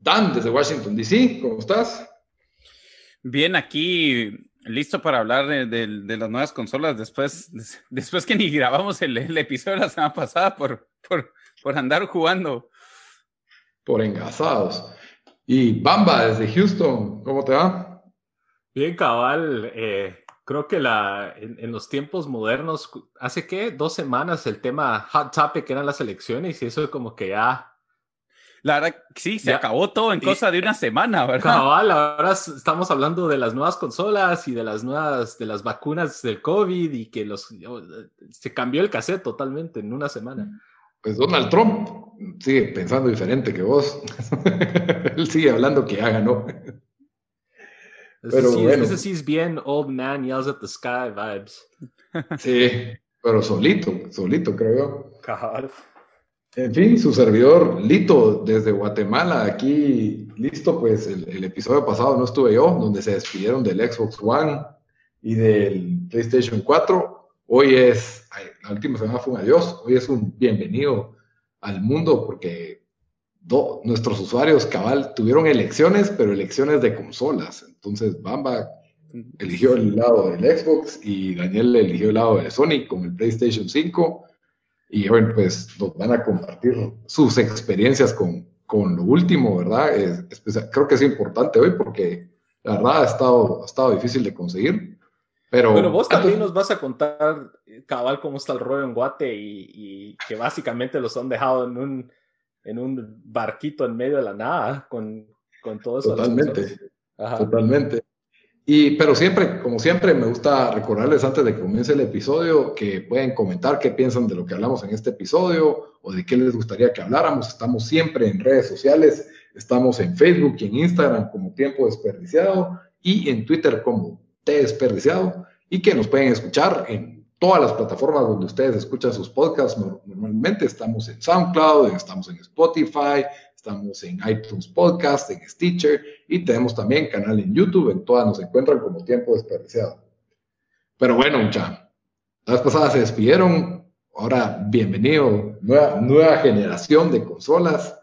Dan, desde Washington, D.C., ¿cómo estás? Bien, aquí listo para hablar de, las nuevas consolas después, después que ni grabamos el, episodio de la semana pasada por, por, por, andar jugando. Por engasados. Y Bamba, desde Houston, ¿cómo te va? Bien, cabal. Eh, creo que la, en, los tiempos modernos, hace qué, dos semanas el tema hot topic eran las elecciones y eso como que ya la verdad, sí, se acabó todo en cosa de una semana, ¿verdad? Cabal, ahora estamos hablando de las nuevas consolas y de las nuevas, de las vacunas del COVID y que los, se cambió el cassette totalmente en una semana. Pues Donald Trump sigue pensando diferente que vos. Él sigue hablando que ya ganó. Pero sí, bueno. ese sí es bien old man yells at the sky vibes. Sí, pero solito, solito creo yo. Cabal. En fin, su servidor Lito desde Guatemala, aquí listo, pues el, episodio pasado no estuve yo, donde se despidieron del Xbox One y del PlayStation 4. Hoy es, la última semana fue un adiós, hoy es un bienvenido al mundo porque nuestros usuarios cabal tuvieron elecciones, pero elecciones de consolas. Entonces Bamba eligió el lado del Xbox y Daniel eligió el lado de Sony con el PlayStation 5 y bueno, pues nos van a compartir sus experiencias con, con lo último, ¿verdad? Es, creo que es importante hoy porque la verdad ha estado, ha estado difícil de conseguir. Pero, bueno, vos también nos vas a contar, cabal, cómo está el rollo en Guate y, y, que básicamente los han dejado en un, en un barquito en medio de la nada con, con todo eso. Totalmente, totalmente. Y, pero siempre, como siempre, me gusta recordarles antes de que comience el episodio que pueden comentar qué piensan de lo que hablamos en este episodio o de qué les gustaría que habláramos. Estamos siempre en redes sociales, estamos en Facebook y en Instagram como Tiempo Desperdiciado y en Twitter como T Desperdiciado y que nos pueden escuchar en todas las plataformas donde ustedes escuchan sus podcasts. Normalmente estamos en SoundCloud, estamos en Spotify, Estamos en iTunes Podcast, en Stitcher y tenemos también canal en YouTube. En todas nos encuentran como Tiempo Desperdiciado. Pero bueno, mucha. Las pasadas se despidieron. Ahora, bienvenido. Nueva, nueva generación de consolas.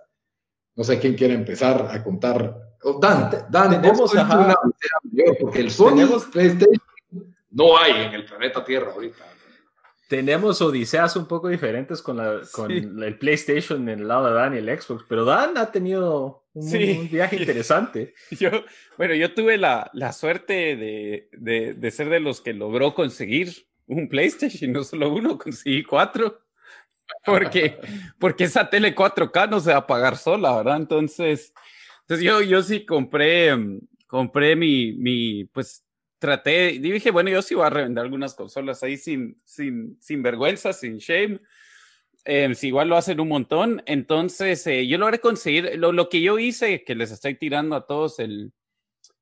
No sé quién quiere empezar a contar. Oh, Dan, Dan, tenemos una porque el Sony PlayStation no hay en el planeta Tierra ahorita tenemos odiseas un poco diferentes con, la, con el PlayStation en el lado de Dan y el Xbox, pero Dan ha tenido un, viaje interesante. Yo, bueno, yo tuve la, la suerte de, de, de, ser de los que logró conseguir un PlayStation, no solo uno, conseguí cuatro, porque, porque esa tele 4K no se va a pagar sola, ¿verdad? Entonces, entonces yo, yo sí compré, compré mi, mi, pues traté, dije, bueno, yo sí voy a revender algunas consolas ahí sin, sin, sin vergüenza, sin shame. Eh, si igual lo hacen un montón, entonces eh, yo logré conseguir lo, lo, que yo hice, que les estoy tirando a todos el,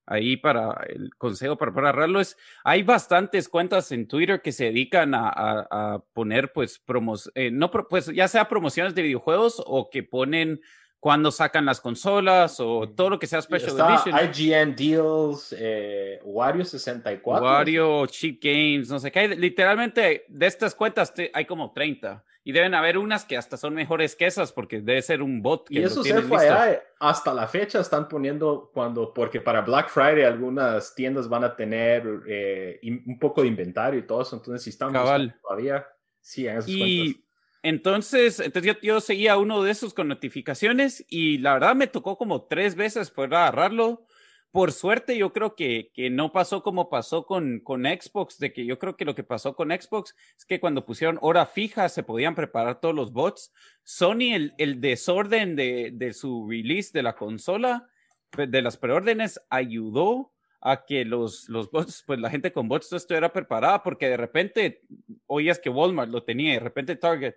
ahí para el consejo para pararlo es, hay bastantes cuentas en Twitter que se dedican a, a, poner pues promos, eh, no, pues ya sea promociones de videojuegos o que ponen cuando sacan las consolas o todo lo que sea Special Está Edition. IGN Deals, eh, Wario 64. Wario, Cheap Games, no sé qué. Literalmente de estas cuentas hay como 30 y deben haber unas que hasta son mejores que esas porque debe ser un bot. Que y eso se fue allá, hasta la fecha están poniendo cuando, porque para Black Friday algunas tiendas van a tener eh, un poco de inventario y todo eso, entonces si están todavía, sí, en esas y, cuentas Entonces, entonces yo, seguía uno de esos con notificaciones y la verdad me tocó como tres veces poder agarrarlo. Por suerte, yo creo que, que no pasó como pasó con, con Xbox, de que yo creo que lo que pasó con Xbox es que cuando pusieron hora fija se podían preparar todos los bots. Sony, el, el desorden de, de su release de la consola, pues, de las preórdenes, ayudó a que los, los bots, pues la gente con bots estuviera preparada, porque de repente oías que Walmart lo tenía, de repente Target.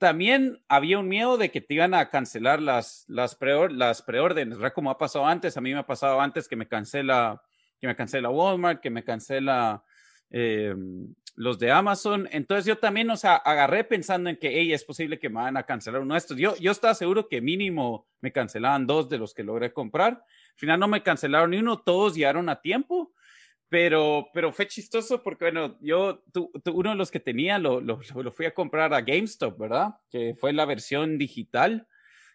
También había un miedo de que te iban a cancelar las, las, preor las preórdenes, ¿verdad? Como ha pasado antes, a mí me ha pasado antes que me cancela, que me cancela Walmart, que me cancela eh, los de Amazon. Entonces yo también, o sea, agarré pensando en que, hey, es posible que me van a cancelar uno de estos. Yo, yo estaba seguro que mínimo me cancelaban dos de los que logré comprar. Al final no me cancelaron ni uno, todos llegaron a tiempo. Pero, pero fue chistoso porque, bueno, yo, tú, uno de los que tenía lo, lo, lo, fui a comprar a GameStop, ¿verdad? Que fue la versión digital.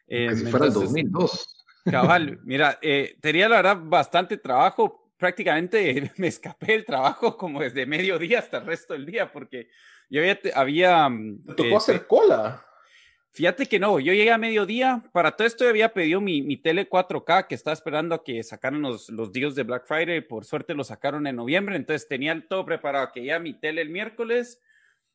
Eh, si fuera el 2002. Cabal, mira, eh, tenía la verdad bastante trabajo. Prácticamente me escapé del trabajo como desde mediodía hasta el resto del día porque yo había... había mm, tocó eh, hacer cola. Fíjate que no, yo llegué a mediodía, para todo esto había pedido mi, mi tele 4K que estaba esperando a que sacaran los, los días de Black Friday, por suerte lo sacaron en noviembre, entonces tenía todo preparado, que ya mi tele el miércoles,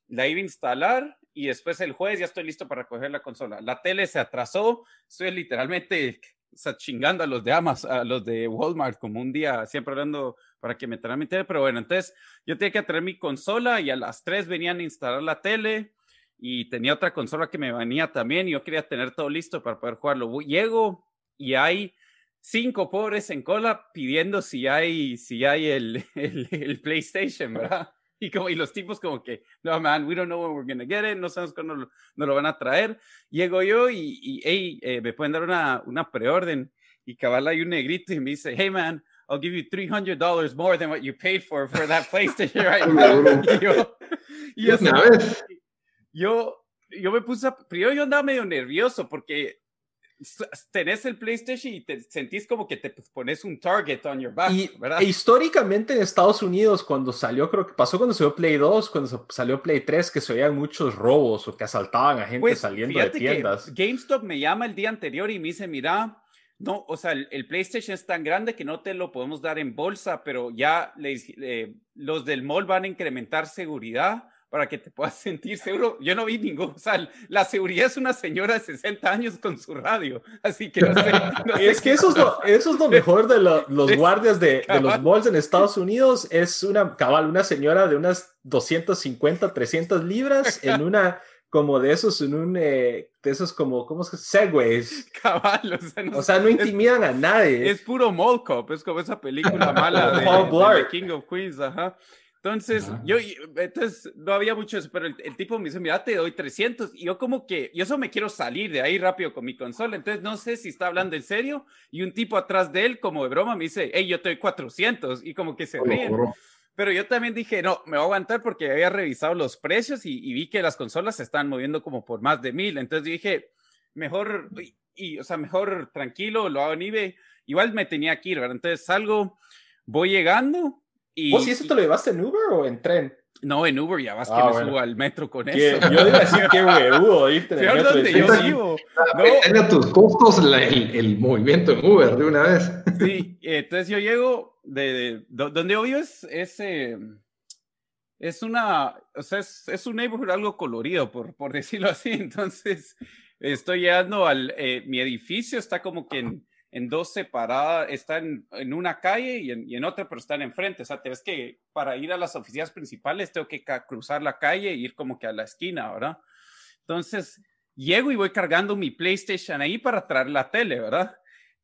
la iba a instalar y después el jueves ya estoy listo para coger la consola. La tele se atrasó, estoy literalmente o chingando a los de Amazon, a los de Walmart, como un día, siempre hablando para que me traigan mi tele, pero bueno, entonces yo tenía que traer mi consola y a las 3 venían a instalar la tele y tenía otra consola que me venía también y yo quería tener todo listo para poder jugarlo. Llego y hay cinco pobres en cola pidiendo si hay, si hay el, el, PlayStation, ¿verdad? Y, como, y los tipos como que, no, man, we don't know when we're gonna get it, no sabemos cuándo lo, no lo van a traer. Llego yo y, y hey, eh, me pueden dar una, una preorden. Y cabal hay un negrito y me dice, hey, man, I'll give you $300 more than what you paid for for that PlayStation right now. y yo, y yo, yo, yo me puse, primero yo andaba medio nervioso porque tenés el PlayStation y te sentís como que te pones un target on your back, y, ¿verdad? E históricamente en Estados Unidos, cuando salió, creo que pasó cuando salió Play 2, cuando salió Play 3, que se oían muchos robos o que asaltaban a gente pues, saliendo de tiendas. GameStop me llama el día anterior y me dice, mira, no, o sea, el, PlayStation es tan grande que no te lo podemos dar en bolsa, pero ya los del mall van a incrementar seguridad para que te puedas sentir seguro. Yo no vi ningún, o sea, la seguridad es una señora de 60 años con su radio, así que no sé. es que eso es, lo, eso es lo mejor de los guardias de, de, los malls en Estados Unidos, es una cabal, una señora de unas 250, 300 libras en una como de esos en un eh, de esos como cómo es que segways. Cabal o sea no, o sea, no intimidan a nadie. es puro mall cop es como esa película mala de, de, de King of Queens ajá entonces, yo, entonces, no había mucho eso, pero el, tipo me dice, mira, te doy 300. Y yo como que, yo solo me quiero salir de ahí rápido con mi consola. Entonces, no sé si está hablando en serio. Y un tipo atrás de él, como de broma, me dice, hey, yo te doy 400. Y como que se ríen. Pero yo también dije, no, me voy a aguantar porque había revisado los precios y, vi que las consolas se están moviendo como por más de mil. Entonces dije, mejor, y, o sea, mejor tranquilo, lo hago en eBay. Igual me tenía que ir, ¿verdad? Entonces salgo, voy llegando y, ¿Vos si eso te lo llevaste en Uber o en tren? No, en Uber ya vas que ah, me subo al metro con eso. Yo iba a decir qué huevudo irte en el metro. donde yo vivo. No. Tenga tus costos el, el, movimiento en Uber de una vez. Sí, entonces yo llego de, de, donde yo vivo es, es, eh, es una, o sea, es, es, un neighborhood algo colorido, por, por decirlo así. Entonces, estoy llegando al, eh, mi edificio está como que en en dos separadas, están en una calle y en, otra, pero están enfrente. O sea, es que para ir a las oficinas principales tengo que cruzar la calle e ir como que a la esquina, ¿verdad? Entonces, llego y voy cargando mi PlayStation ahí para traer la tele, ¿verdad?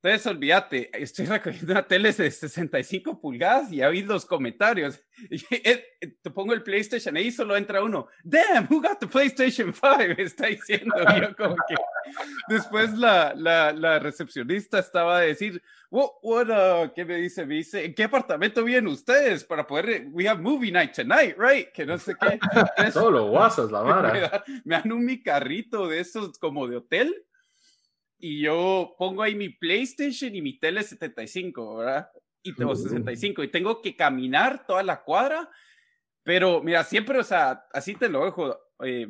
Entonces, olvídate, estoy recogiendo una tele de 65 pulgadas y habido los comentarios. Eh, te pongo el PlayStation ahí solo entra uno. Damn, who got the PlayStation 5? Está diciendo yo como que. Después la, la, la recepcionista estaba a decir, what, what uh, ¿qué me dice? Me dice, ¿en qué apartamento viven ustedes para poder, we have movie night tonight, right? Que no sé qué. Solo guasas, la vara. Me, me dan un mi carrito de esos como de hotel y yo pongo ahí mi PlayStation y mi tele 75, ¿verdad? Y tengo 65 y tengo que caminar toda la cuadra, pero mira, siempre, o sea, así te lo dejo. Eh,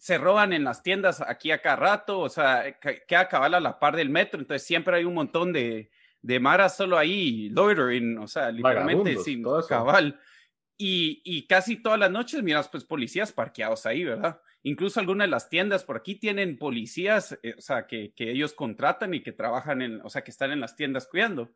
se roban en las tiendas aquí a cada rato, o sea, queda cabal a la par del metro, entonces siempre hay un montón de, de maras solo ahí, loitering, o sea, literalmente sin cabal. Y, y, casi todas las noches miras pues policías parqueados ahí, ¿verdad? Incluso algunas de las tiendas por aquí tienen policías, eh, o sea, que, que, ellos contratan y que trabajan en, o sea, que están en las tiendas cuidando.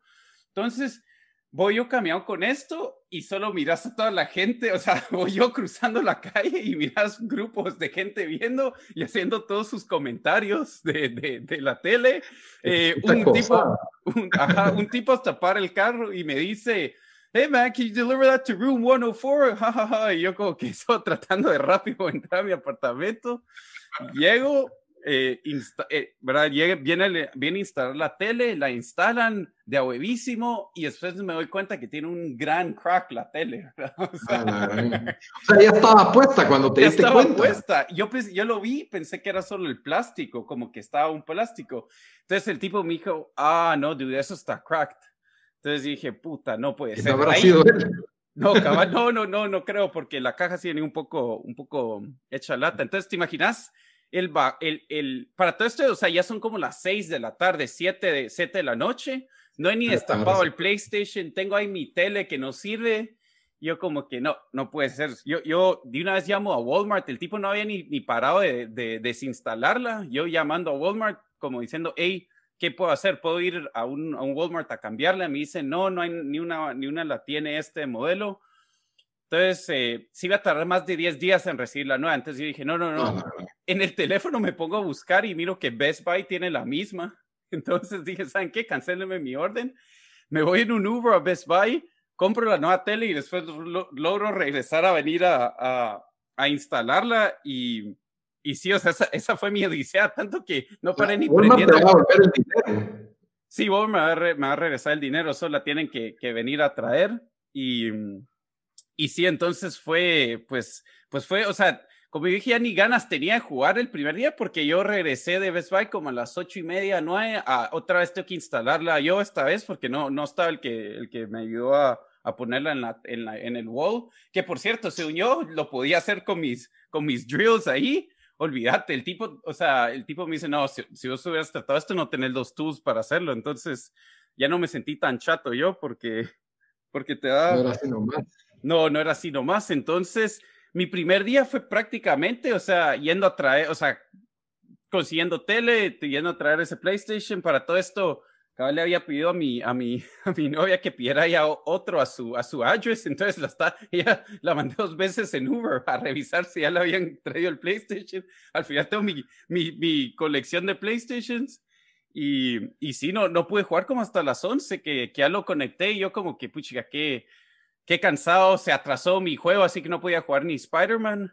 Entonces, voy yo caminando con esto y solo miras a toda la gente, o sea, voy yo cruzando la calle y miras grupos de gente viendo y haciendo todos sus comentarios de, de, de la tele. Eh, un, tipo, un, ajá, un tipo hasta para el carro y me dice, hey man, can you deliver that to room 104? Ja, Y yo como que estoy tratando de rápido entrar a mi apartamento. Llego, eh, eh, ¿verdad? viene, viene a instalar la tele, la instalan de a huevísimo y después me doy cuenta que tiene un gran crack la tele. O sea, ya estaba puesta cuando te diste estaba puesta. Yo, yo lo vi, pensé que era solo el plástico, como que estaba un plástico. Entonces el tipo me dijo, ah, no, dude, eso está cracked. Entonces dije, puta, no puede ser. No habrá sido él. No, no, no, no, no creo, porque la caja tiene un poco, un poco hecha lata. Entonces, ¿te imaginas? El, el, el, para todo esto, o sea, ya son como las seis de la tarde, siete de, siete de la noche. No he ni destapado el PlayStation. Tengo ahí mi tele que no sirve. Yo como que no, no puede ser. Yo, yo de una vez llamo a Walmart. El tipo no había ni, ni parado de, de desinstalarla. Yo llamando a Walmart como diciendo, hey, ¿qué puedo hacer? ¿Puedo ir a un, a un Walmart a cambiarla? Me dice, no, no hay ni una, ni una la tiene este modelo. Entonces, eh, sí iba a tardar más de 10 días en recibir la nueva. Entonces yo dije, no, no, no. En el teléfono me pongo a buscar y miro que Best Buy tiene la misma. Entonces dije, ¿saben qué? Cancélenme mi orden. Me voy en un Uber a Best Buy, compro la nueva tele y después logro regresar a venir a, a, a instalarla y y sí, o sea, esa, fue mi odisea, tanto que no paré ni prendiendo. Te va a volver el dinero. Sí, vos me va, a me va a regresar el dinero, solo la tienen que, que venir a traer. Y, y sí, entonces fue, pues, pues fue, o sea, como dije, ya ni ganas tenía de jugar el primer día porque yo regresé de Best Buy como a las ocho y media, nueve, a, otra vez tengo que instalarla yo esta vez porque no, no estaba el que, el que me ayudó a, a ponerla en, la, en, la, en el wall, que por cierto, según yo, lo podía hacer con mis, con mis drills ahí, olvídate, el tipo, o sea, el tipo me dice, no, si, si vos hubieras tratado esto, no tenés los tools para hacerlo. Entonces, ya no me sentí tan chato yo porque, porque te da... No era así nomás. No, no era así nomás. Entonces, mi primer día fue prácticamente, o sea, yendo a traer, o sea, consiguiendo tele, yendo a traer ese PlayStation para todo esto le había pedido a mi, a mi, a mi novia que pidiera ya otro a su, a su address, entonces la, está, ella la mandé dos veces en Uber a revisar si ya le habían traído el PlayStation. Al final tengo mi, mi, mi colección de PlayStations y, y sí, no, no pude jugar como hasta las 11 que, que ya lo conecté y yo como que, puchica, qué, qué cansado, se atrasó mi juego, así que no podía jugar ni Spider-Man.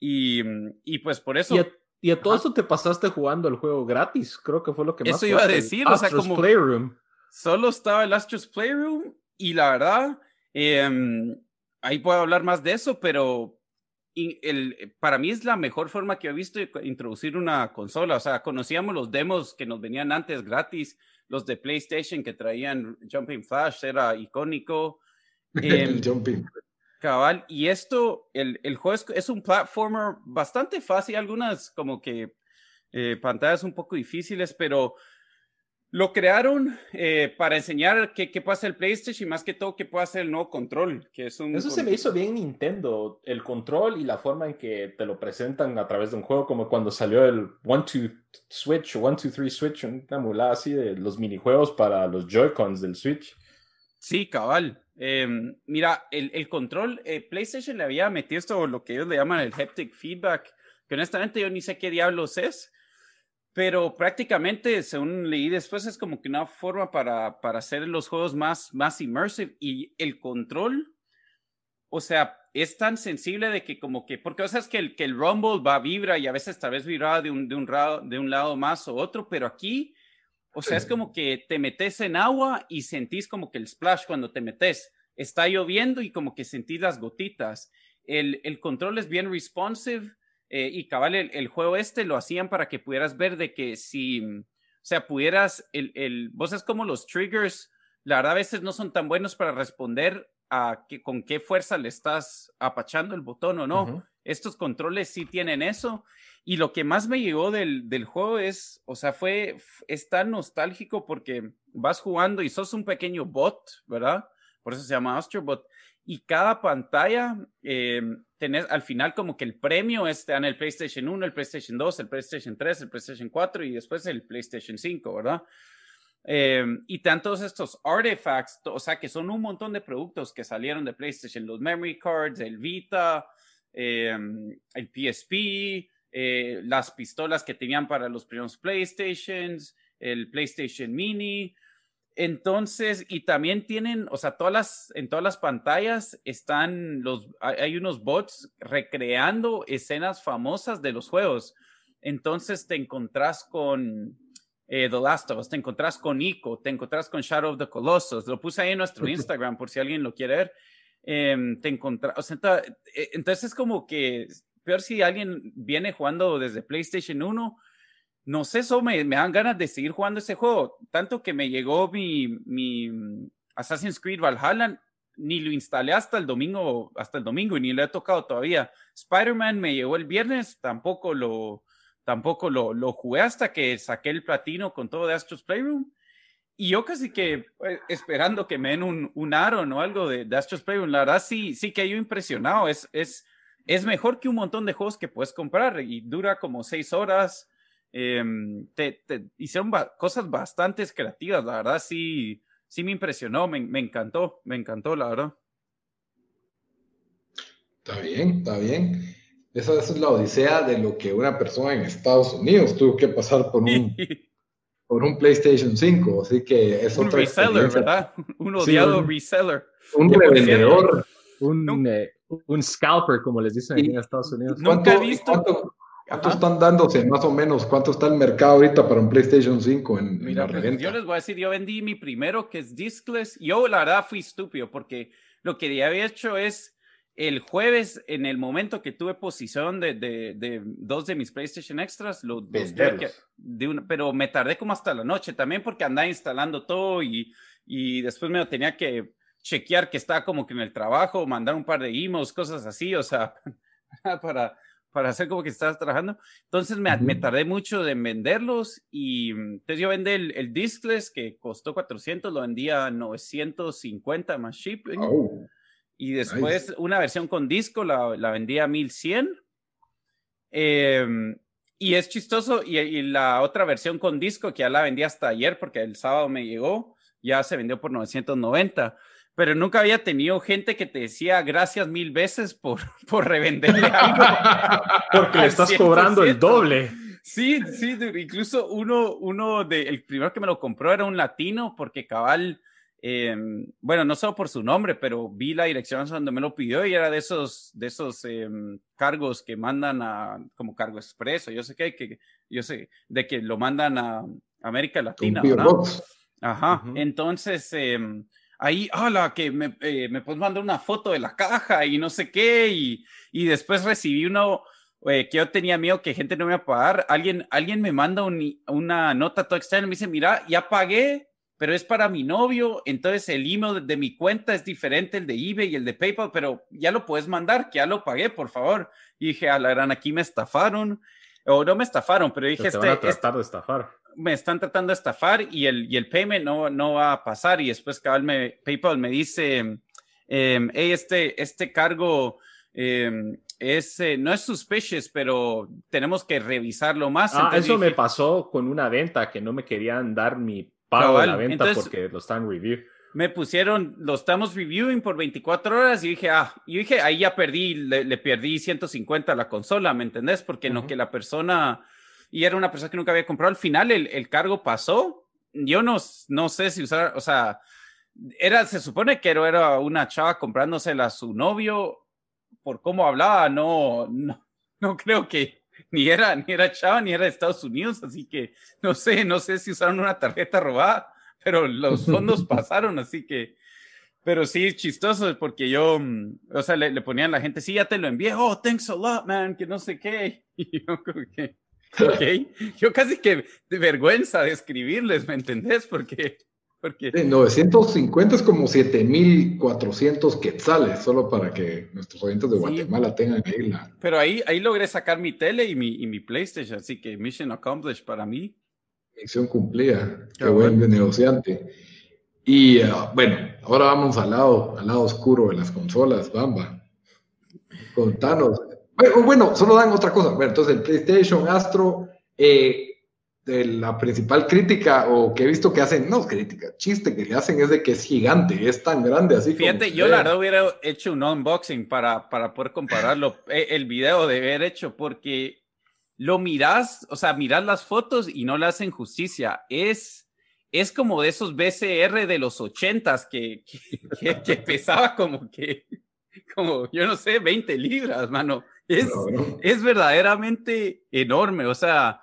Y, y pues por eso... a todo esto te pasaste jugando el juego gratis, creo que fue lo que más. Eso iba a decir, o sea, como. Playroom. Solo estaba el Astros Playroom y la verdad, em, ahí puedo hablar más de eso, pero el, para mí es la mejor forma que he visto de introducir una consola. O sea, conocíamos los demos que nos venían antes gratis, los de PlayStation que traían Jumping Flash, era icónico. el em, Jumping Cabal, y esto, el, el juego es, un platformer bastante fácil, algunas como que eh, pantallas un poco difíciles, pero lo crearon eh, para enseñar qué, qué pasa el PlayStation y más que todo qué puede hacer el nuevo control, que es un... Eso se me hizo bien Nintendo, el control y la forma en que te lo presentan a través de un juego, como cuando salió el One Two Switch o One Two Three Switch, una mulada así de los minijuegos para los Joy-Cons del Switch. Sí, cabal. Em, mira, el, el control, eh, PlayStation le había metido esto, lo que ellos le llaman el haptic feedback, que honestamente yo ni sé qué diablos es, pero prácticamente, según leí después, es como que una forma para, para hacer los juegos más, más immersive y el control, o sea, es tan sensible de que como que, porque o sea, es que el, que el Rumble va, vibra y a veces tal vez vibra de un, de un, de un lado más o otro, pero aquí o sea, es como que te metes en agua y sentís como que el splash cuando te metes. Está lloviendo y como que sentís las gotitas. El, el control es bien responsive eh, y cabal, el, juego este lo hacían para que pudieras ver de que si, o sea, pudieras, el, el, vos es como los triggers, la verdad a veces no son tan buenos para responder a que, con qué fuerza le estás apachando el botón o no. Estos controles sí tienen eso Y lo que más me llegó del, del juego es, o sea, fue, es tan nostálgico porque vas jugando y sos un pequeño bot, ¿verdad? Por eso se llama Astrobot. Y cada pantalla, eh, tenés al final como que el premio está en el PlayStation 1, el PlayStation 2, el PlayStation 3, el PlayStation 4 y después el PlayStation 5, ¿verdad? Eh, y tantos estos artifacts, o sea, que son un montón de productos que salieron de PlayStation, los memory cards, el Vita, eh, el PSP, eh, las pistolas que tenían para los primeros PlayStations, el PlayStation Mini. Entonces, y también tienen, o sea, todas las, en todas las pantallas están los, hay unos bots recreando escenas famosas de los juegos. Entonces te encontrás con eh, The Last of Us, te encontrás con Ico, te encontrás con Shadow of the Colossus. Lo puse ahí en nuestro Instagram por si alguien lo quiere ver. Em, te encontrás, o sea, eh, entonces es como que peor si alguien viene jugando desde PlayStation 1, no sé, eso me, me, dan ganas de seguir jugando ese juego. Tanto que me llegó mi, mi Assassin's Creed Valhalla, ni lo instalé hasta el domingo, hasta el domingo y ni lo he tocado todavía. Spider-Man me llegó el viernes, tampoco lo, tampoco lo, lo jugué hasta que saqué el platino con todo de Astro's Playroom. Y yo casi que eh, esperando que me den un, un Aaron o algo de, de Astro's Playroom, la verdad sí, sí que yo impresionado. Es, es, es mejor que un montón de juegos que puedes comprar y dura como seis horas. Em, te, hicieron cosas bastante creativas, la verdad sí, sí me impresionó, me, me, encantó, me encantó, la verdad. Está bien, está bien. Esa, es la odisea de lo que una persona en Estados Unidos tuvo que pasar por un, por un PlayStation 5, así que es un reseller, ¿verdad? Un odiado reseller. Un revendedor. Un, eh, un scalper, como les dicen aquí en Estados Unidos. Nunca he visto. ¿Cuánto, están dándose más o menos? ¿Cuánto está el mercado ahorita para un PlayStation 5 en, Mira, pues, yo les voy a decir, yo vendí mi primero que es discless. Yo la verdad fui estúpido porque lo que ya había hecho es el jueves, en el momento que tuve posición de, de, de dos de mis PlayStation Extras, los, que, de una, pero me tardé como hasta la noche también porque andaba instalando todo y, y después me lo tenía que chequear que está como que en el trabajo, mandar un par de emails, cosas así, o sea, para, para hacer como que estás trabajando. Entonces me, me, tardé mucho en venderlos y mm, entonces yo vendí el, el, discless que costó 400, lo vendía a 950 más shipping. Oh, y después una versión con disco la, la vendía a 1100. Eh, y es chistoso, y, y, la otra versión con disco que ya la vendí hasta ayer porque el sábado me llegó, ya se vendió por 990 pero nunca había tenido gente que te decía gracias mil veces por, por revenderle algo. Porque le estás cobrando el doble. Sí, sí, incluso uno, uno de, el primero que me lo compró era un latino, porque cabal, eh, bueno, no solo por su nombre, pero vi la dirección donde me lo pidió y era de esos, de esos eh, cargos que mandan a, como cargo expreso, yo sé que, que yo sé, de que lo mandan a América Latina, ¿verdad? Ajá, uh -huh. entonces, eh, ahí, hola, que me, eh, me puedes mandar una foto de la caja y no sé qué, y, y después recibí uno eh, que yo tenía miedo que gente no me iba a pagar. Alguien, alguien me manda un, una nota toda extraña me dice, mira, ya pagué, pero es para mi novio, entonces el email de, mi cuenta es diferente, el de eBay y el de PayPal, pero ya lo puedes mandar, que ya lo pagué, por favor. Y dije, a la gran, aquí me estafaron, o no me estafaron, pero dije, te este, van a tratar este, de estafar me están tratando de estafar y el, y el payment no, no va a pasar. Y después cabal me, PayPal me dice, eh, hey, este, este cargo eh, es, eh, no es suspicious, pero tenemos que revisarlo más. Ah, eso dije, me pasó con una venta que no me querían dar mi pago cabal, de la venta entonces, porque lo están review. Me pusieron, lo estamos reviewing por 24 horas y dije, ah, yo dije, ahí ya perdí, le, le perdí 150 a la consola, ¿me entendés? Porque en uh -huh. lo que la persona y era una persona que nunca había comprado. Al final el, el cargo pasó. Yo no, no sé si usar, o sea, era, se supone que era una chava comprándosela a su novio. Por cómo hablaba, no, no, no creo que ni era, ni era chava ni era de Estados Unidos. Así que no sé, no sé si usaron una tarjeta robada, pero los fondos pasaron. Así que, pero sí, chistoso, porque yo, o sea, le, le ponían a la gente, sí, ya te lo envié, oh, thanks a lot, man, que no sé qué. Y yo como que, Ok, yo casi que de vergüenza de escribirles, ¿me entendés? Porque, Porque... 950 es como 7400 quetzales, solo para que nuestros oyentes de Guatemala tengan ahí la. Pero ahí, ahí logré sacar mi tele y mi, y mi PlayStation, así que mission accomplished para mí. Misión cumplida. Qué, buen negociante. Y ah, bueno, ahora vamos al lado, al lado oscuro de las consolas, Bamba. Contanos. Bueno, bueno, solo dan otra cosa. Bueno, entonces el PlayStation Astro, eh, de la principal crítica o que he visto que hacen, no crítica, chiste que le hacen es de que es gigante, es tan grande así. Fíjate, yo la verdad hubiera hecho un unboxing para, para poder compararlo, eh, el video de haber hecho, porque lo miras, o sea, miras las fotos y no le hacen justicia. Es, es como de esos BCR de los ochentas que, que, que, pesaba como que, como, yo no sé, 20 libras, mano. Es, es verdaderamente enorme, o sea,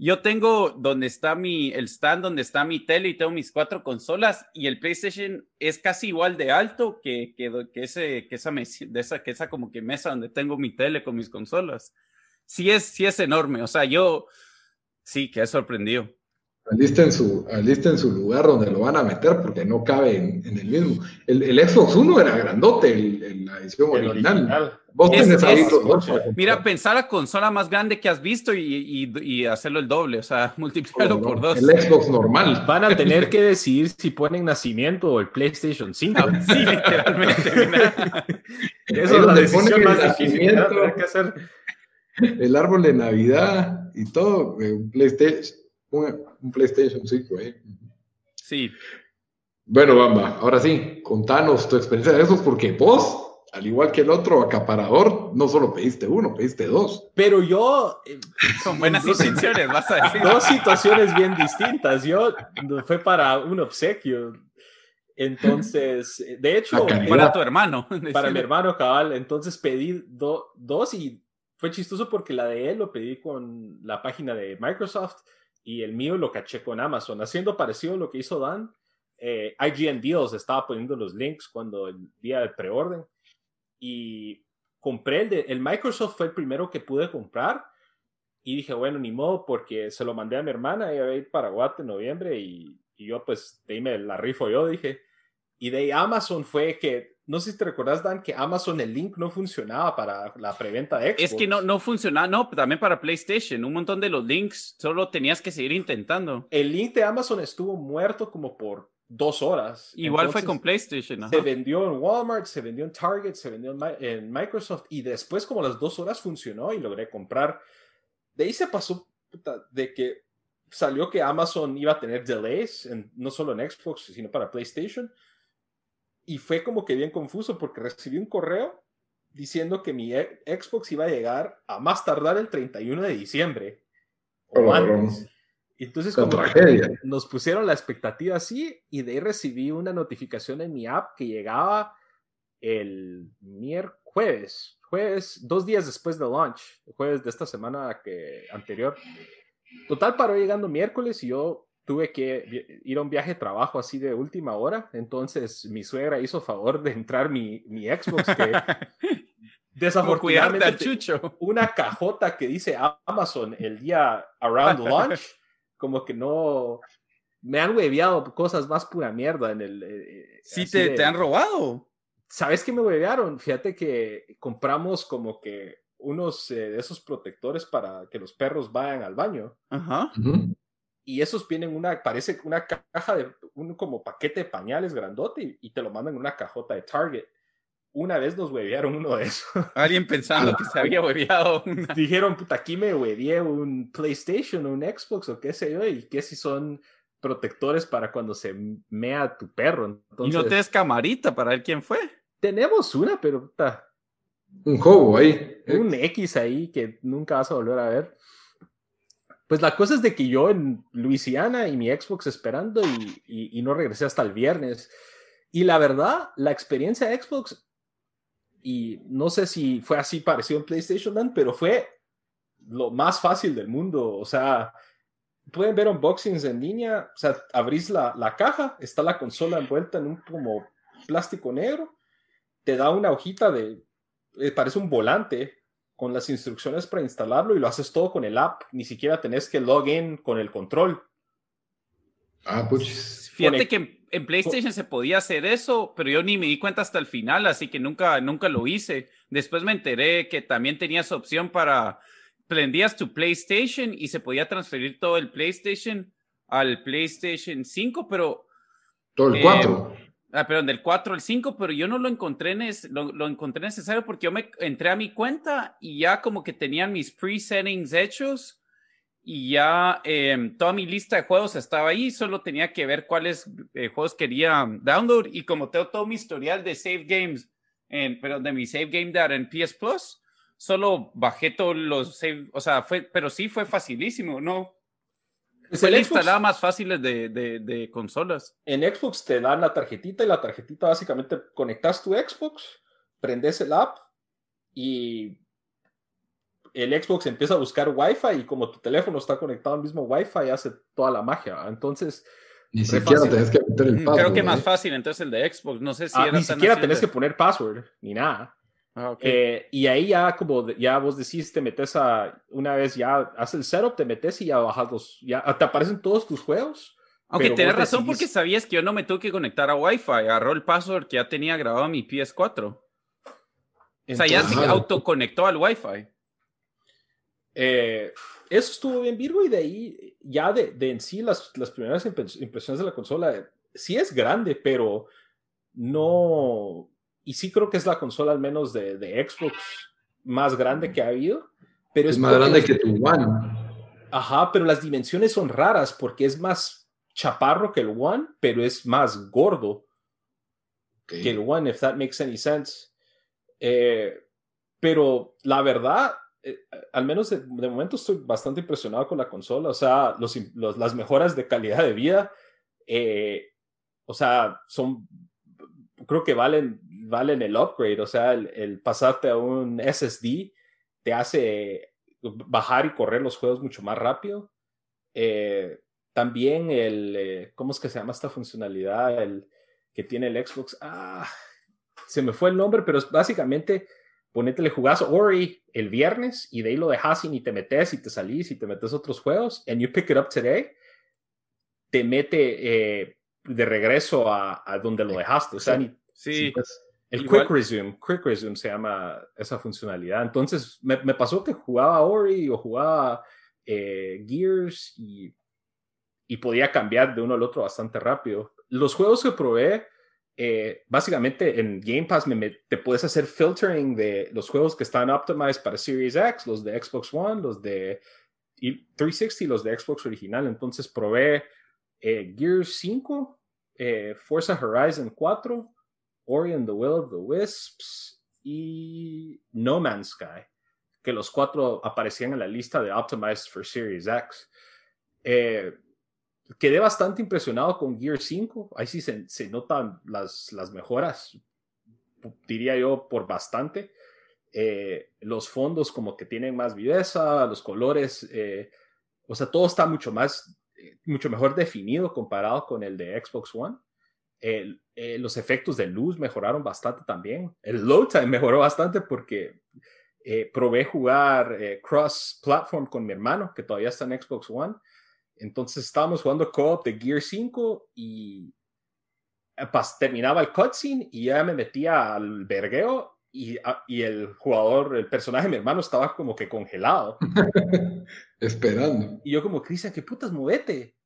yo tengo donde está mi, el stand donde está mi tele y tengo mis cuatro consolas y el PlayStation es casi igual de alto que, que, que ese, que esa, mesa, de esa, que esa como que mesa donde tengo mi tele con mis consolas. Sí es, sí es enorme, o sea, yo sí que he sorprendido alisten su, en su lugar donde lo van a meter porque no cabe en, el mismo. El, el, Xbox 1 era grandote, el, la edición original. Vos tenés ahí los Mira, pensar la consola más grande que has visto y, y, hacerlo el doble, o sea, multiplicarlo por dos. El Xbox normal. Van a tener que decidir si ponen nacimiento o el PlayStation 5. sí, literalmente. Eso es la decisión más difícil que hacer. El árbol de Navidad y todo, un PlayStation un, PlayStation 5, ¿eh? Sí. Bueno, Bamba, ahora sí, contanos tu experiencia de eso, porque vos, al igual que el otro acaparador, no solo pediste uno, pediste dos. Pero yo... Son eh, buenas intenciones, vas a decir. Dos situaciones bien distintas. Yo fue para un obsequio. Entonces, de hecho... Para tu hermano. Para mi hermano, cabal. Entonces pedí dos y fue chistoso porque la de él lo pedí con la página de Microsoft y el mío lo caché con Amazon, haciendo parecido a lo que hizo Dan. Eh, IGN Deals estaba poniendo los links cuando el día del preorden y compré el de el Microsoft fue el primero que pude comprar y dije bueno ni modo porque se lo mandé a mi hermana ella iba a ir para Guate en noviembre y, y yo pues de ahí me la rifo yo dije y de Amazon fue que no sé si te recordás, Dan, que Amazon el link no funcionaba para la preventa de Xbox. Es que no, no funcionaba, no, también para PlayStation. Un montón de los links solo tenías que seguir intentando. El link de Amazon estuvo muerto como por dos horas. Igual fue con PlayStation. Se vendió en Walmart, se vendió en Target, se vendió en, Microsoft y después como las dos horas funcionó y logré comprar. De ahí se pasó de que salió que Amazon iba a tener delays, no solo en Xbox, sino para PlayStation y fue como que bien confuso porque recibí un correo diciendo que mi e, Xbox iba a llegar a más tardar el 31 de diciembre o oh, antes. Entonces como nos pusieron la expectativa así y de ahí recibí una notificación en mi app que llegaba el miércoles, jueves, dos días después del launch, jueves de esta semana que anterior. Total paró llegando miércoles y yo tuve que ir a un viaje de trabajo así de última hora, entonces mi suegra hizo favor de entrar mi, mi Xbox que desafortunadamente chucho. una cajota que dice Amazon el día around launch, como que no me han hueveado cosas más pura mierda en el eh, Sí te, te han robado. ¿Sabes qué me huevearon? Fíjate que compramos como que unos eh, de esos protectores para que los perros vayan al baño. Ajá y esos vienen una, parece una caja de un como paquete de pañales grandote y, te lo mandan en una cajota de Target. Una vez nos huevearon uno de esos. Alguien pensando que se había hueveado. Dijeron, puta, aquí me hueveé un PlayStation o un Xbox o qué sé yo, y que si son protectores para cuando se mea tu perro. y no tienes camarita para ver quién fue. Tenemos una, pero puta. Un juego ahí. Un X ahí que nunca vas a volver a ver. Pues la cosa es de que yo en Luisiana y mi Xbox esperando y, no regresé hasta el viernes. Y la verdad, la experiencia de Xbox, y no sé si fue así parecido en PlayStation, pero fue lo más fácil del mundo. O sea, pueden ver unboxings en línea, o sea, abrís la, la caja, está la consola envuelta en un como plástico negro, te da una hojita de, eh, parece un volante con las instrucciones para instalarlo y lo haces todo con el app. Ni siquiera tenés que login con el control. Ah, pues. Fíjate que en, PlayStation se podía hacer eso, pero yo ni me di cuenta hasta el final, así que nunca, nunca lo hice. Después me enteré que también tenías opción para prendías tu PlayStation y se podía transferir todo el PlayStation al PlayStation 5, pero... Todo el 4. Eh, ah, perdón, del 4 al 5, pero yo no lo encontré, lo, lo, encontré necesario porque yo me entré a mi cuenta y ya como que tenían mis pre-settings hechos y ya eh, toda mi lista de juegos estaba ahí, solo tenía que ver cuáles eh, juegos quería download y como tengo todo mi historial de save games, en, pero de mi save game data en PS Plus, solo bajé todos los save, o sea, fue, pero sí fue facilísimo, ¿no? Es fue la instalada más fáciles de, de, de, consolas. En Xbox te dan la tarjetita y la tarjetita básicamente conectas tu Xbox, prendes el app y el Xbox empieza a buscar Wi-Fi y como tu teléfono está conectado al mismo Wi-Fi hace toda la magia. Entonces... Ni siquiera tenés que meter el password. Creo que más fácil entonces el de Xbox. No sé si ah, Ni siquiera tenés que poner password ni nada. Ah, eh, y ahí ya como ya vos decís, te metes a, una vez ya haces el setup, te metes y ya bajas los, ya te aparecen todos tus juegos. Aunque tenés razón porque sabías que yo no me tuve que conectar a Wi-Fi, agarró el password que ya tenía grabado mi PS4. o sea, ya se autoconectó al Wi-Fi. Eh, eso estuvo bien Virgo y de ahí ya de, de en sí las, las primeras impresiones de la consola, sí es grande, pero no y sí creo que es la consola al menos de, de Xbox más grande que ha habido. Pero es, más grande que tu One. Ajá, pero las dimensiones son raras porque es más chaparro que el One, pero es más gordo que el One, if that makes any sense. Eh, pero la verdad, eh, al menos de, momento estoy bastante impresionado con la consola. O sea, las mejoras de calidad de vida, eh, o sea, son, creo que valen valen el upgrade, o sea, el, pasarte a un SSD te hace bajar y correr los juegos mucho más rápido. Eh, también el, ¿cómo es que se llama esta funcionalidad? El que tiene el Xbox. Ah, se me fue el nombre, pero es básicamente le jugás Ori el viernes y de ahí lo dejas y ni te metes y te salís y te metes otros juegos and you pick it up today, te mete eh, de regreso a, donde lo dejaste. O sea, sí, pues, el Quick Resume, Quick Resume se llama esa funcionalidad. Entonces me, me pasó que jugaba Ori o jugaba eh, Gears y, y, podía cambiar de uno al otro bastante rápido. Los juegos que probé, eh, básicamente en Game Pass me, te puedes hacer filtering de los juegos que están optimized para Series X, los de Xbox One, los de 360 y los de Xbox original. Entonces probé eh, Gears 5, Forza Horizon 4. Ori and the Will of the Wisps y No Man's Sky, que los cuatro aparecían en la lista de Optimized for Series X. Eh, quedé bastante impresionado con Gear 5. Ahí sí se, notan las, las mejoras, diría yo, por bastante. Eh, los fondos como que tienen más viveza, los colores, eh, o sea, todo está mucho más, mucho mejor definido comparado con el de Xbox One. Eh, los efectos de luz mejoraron bastante también. El load time mejoró bastante porque eh, probé jugar eh, cross-platform con mi hermano, que todavía está en Xbox One. Entonces estábamos jugando co-op de Gear 5 y terminaba el cutscene y ya me metía al vergueo y, y, el jugador, el personaje de mi hermano estaba como que congelado. Esperando. Y yo como, Cristian, ¿qué putas movete?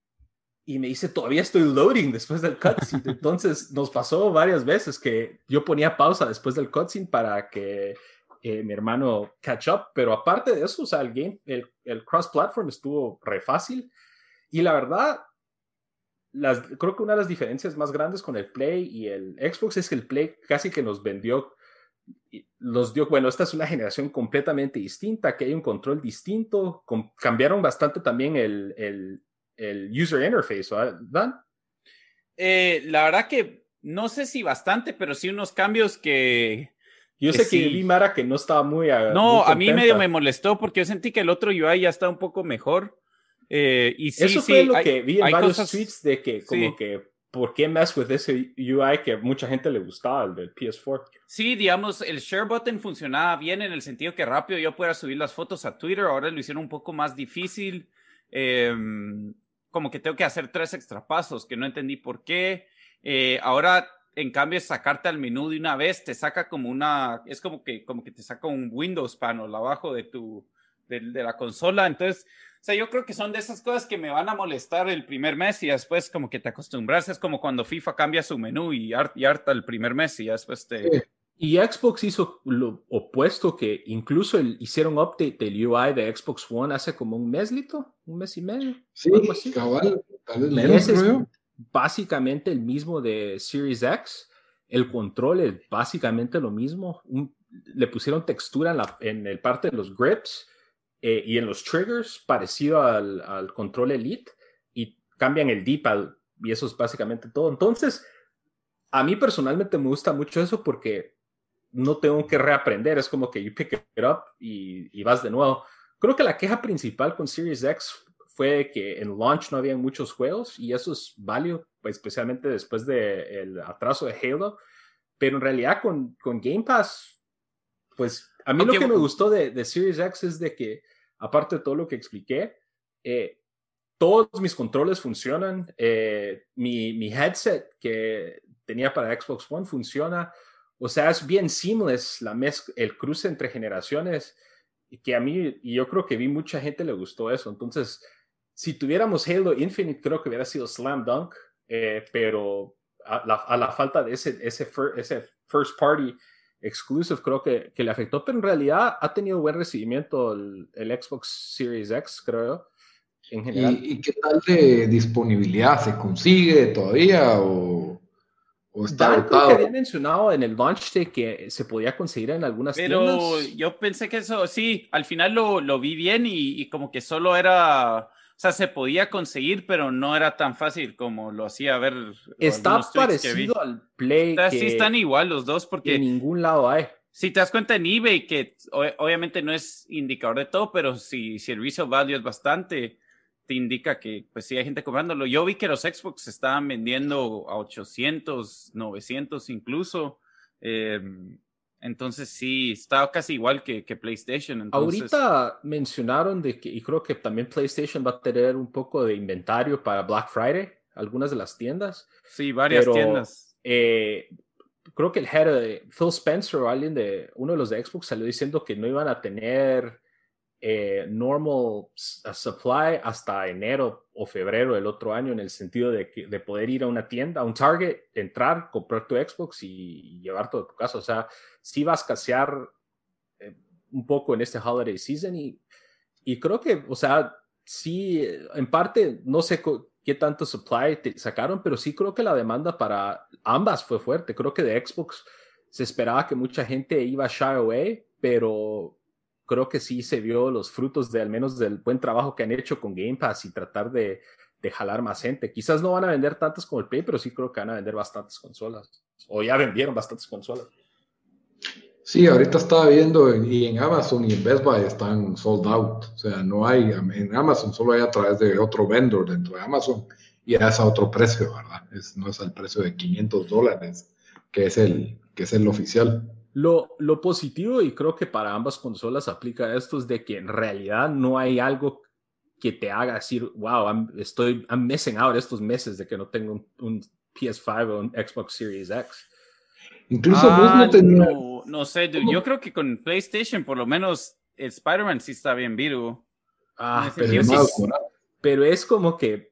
y me dice, todavía estoy loading después del cutscene. Entonces nos pasó varias veces que yo ponía pausa después del cutscene para que eh, mi hermano catch up, pero aparte de eso, o sea, el game, el, el cross-platform estuvo re fácil y la verdad, las, creo que una de las diferencias más grandes con el Play y el Xbox es que el Play casi que nos vendió, los dio, bueno, esta es una generación completamente distinta, que hay un control distinto, cambiaron bastante también el, el el user interface, ¿verdad? Eh, la verdad que no sé si bastante, pero sí unos cambios que... Yo sé que vi Mara que no estaba muy... no, a mí medio me molestó porque yo sentí que el otro UI ya está un poco mejor. Eh, y sí, Eso fue lo que vi en varios tweets de que como que ¿por qué mess with ese UI que a mucha gente le gustaba, el del PS4? Sí, digamos, el share button funcionaba bien en el sentido que rápido yo pudiera subir las fotos a Twitter, ahora lo hicieron un poco más difícil. Eh, como que tengo que hacer tres extra pasos que no entendí por qué. Eh, ahora, en cambio, sacarte al menú de una vez te saca como una, es como que, como que te saca un Windows panel abajo de tu, de, la consola. Entonces, sea, yo creo que son de esas cosas que me van a molestar el primer mes y después como que te acostumbras. Es como cuando FIFA cambia su menú y, harta el primer mes y después te... Y Xbox hizo lo opuesto, que incluso el, hicieron update del UI de Xbox One hace como un mes, Lito, un mes y medio. Sí, cabal, tal vez menos, es básicamente el mismo de Series X. El control es básicamente lo mismo. le pusieron textura en, la, en el parte de los grips eh, y en los triggers, parecido al, al control Elite, y cambian el D-pad, y eso es básicamente todo. Entonces, a mí personalmente me gusta mucho eso porque no tengo que reaprender, es como que you pick it up y, vas de nuevo. Creo que la queja principal con Series X fue que en launch no había muchos juegos y eso es válido, especialmente después del atraso de Halo. Pero en realidad con, con Game Pass, pues a mí lo que me gustó de, Series X es de que, aparte de todo lo que expliqué, eh, todos mis controles funcionan. Eh, mi, mi, headset que tenía para Xbox One funciona. O sea, es bien seamless la el cruce entre generaciones, y que a mí, y yo creo que vi mucha gente le gustó eso. Entonces, si tuviéramos Halo Infinite, creo que hubiera sido slam dunk, eh, pero a la, falta de ese, ese, ese first party exclusive creo que, que, le afectó, pero en realidad ha tenido buen recibimiento el, el Xbox Series X, creo, en general. ¿Y, ¿Y, qué tal de disponibilidad? ¿Se consigue todavía o, o está creo que había mencionado en el launch day que se podía conseguir en algunas Pero yo pensé que eso, sí, al final lo, lo vi bien y, y, como que solo era, sea, se podía conseguir, pero no era tan fácil como lo hacía ver. Está parecido al Play. O sí, están igual los dos porque... En ningún lado hay. Si te das cuenta en eBay, que obviamente no es indicador de todo, pero si, si el resale value es bastante, te indica que pues sí hay gente comprándolo. Yo vi que los Xbox estaban vendiendo a 800, 900 incluso. Em, entonces sí, estaba casi igual que, que PlayStation. Ahorita mencionaron de que, y creo que también PlayStation va a tener un poco de inventario para Black Friday, algunas de las tiendas. Sí, varias tiendas. Eh, creo que el head de Phil Spencer o alguien de uno de los de Xbox salió diciendo que no iban a tener eh, normal supply hasta enero o febrero del otro año en el sentido de, que, de poder ir a una tienda, a un Target, entrar, comprar tu Xbox y, llevar todo a tu casa. O sea, si vas a escasear eh, un poco en este holiday season y, y creo que, o sea, sí, en parte, no sé qué tanto supply te sacaron, pero sí creo que la demanda para ambas fue fuerte. Creo que de Xbox se esperaba que mucha gente iba a shy away, pero creo que sí se vio los frutos de al menos del buen trabajo que han hecho con Game Pass y tratar de, jalar más gente. Quizás no van a vender tantas como el Play, pero sí creo que van a vender bastantes consolas. O ya vendieron bastantes consolas. Sí, ahorita estaba viendo y en Amazon y en Best Buy están sold out. O sea, no hay, en Amazon solo hay a través de otro vendor dentro de Amazon y es a otro precio, ¿verdad? No es al precio de 500 dólares, que es el, que es el oficial. Lo, lo, positivo, y creo que para ambas consolas aplica esto, es de que en realidad no hay algo que te haga decir, wow, estoy I'm missing out estos meses de que no tengo un, PS5 o un Xbox Series X. Incluso no tenía... No, sé, yo creo que con PlayStation por lo menos el Spider-Man sí está bien vivo. Ah, pero, pero es como que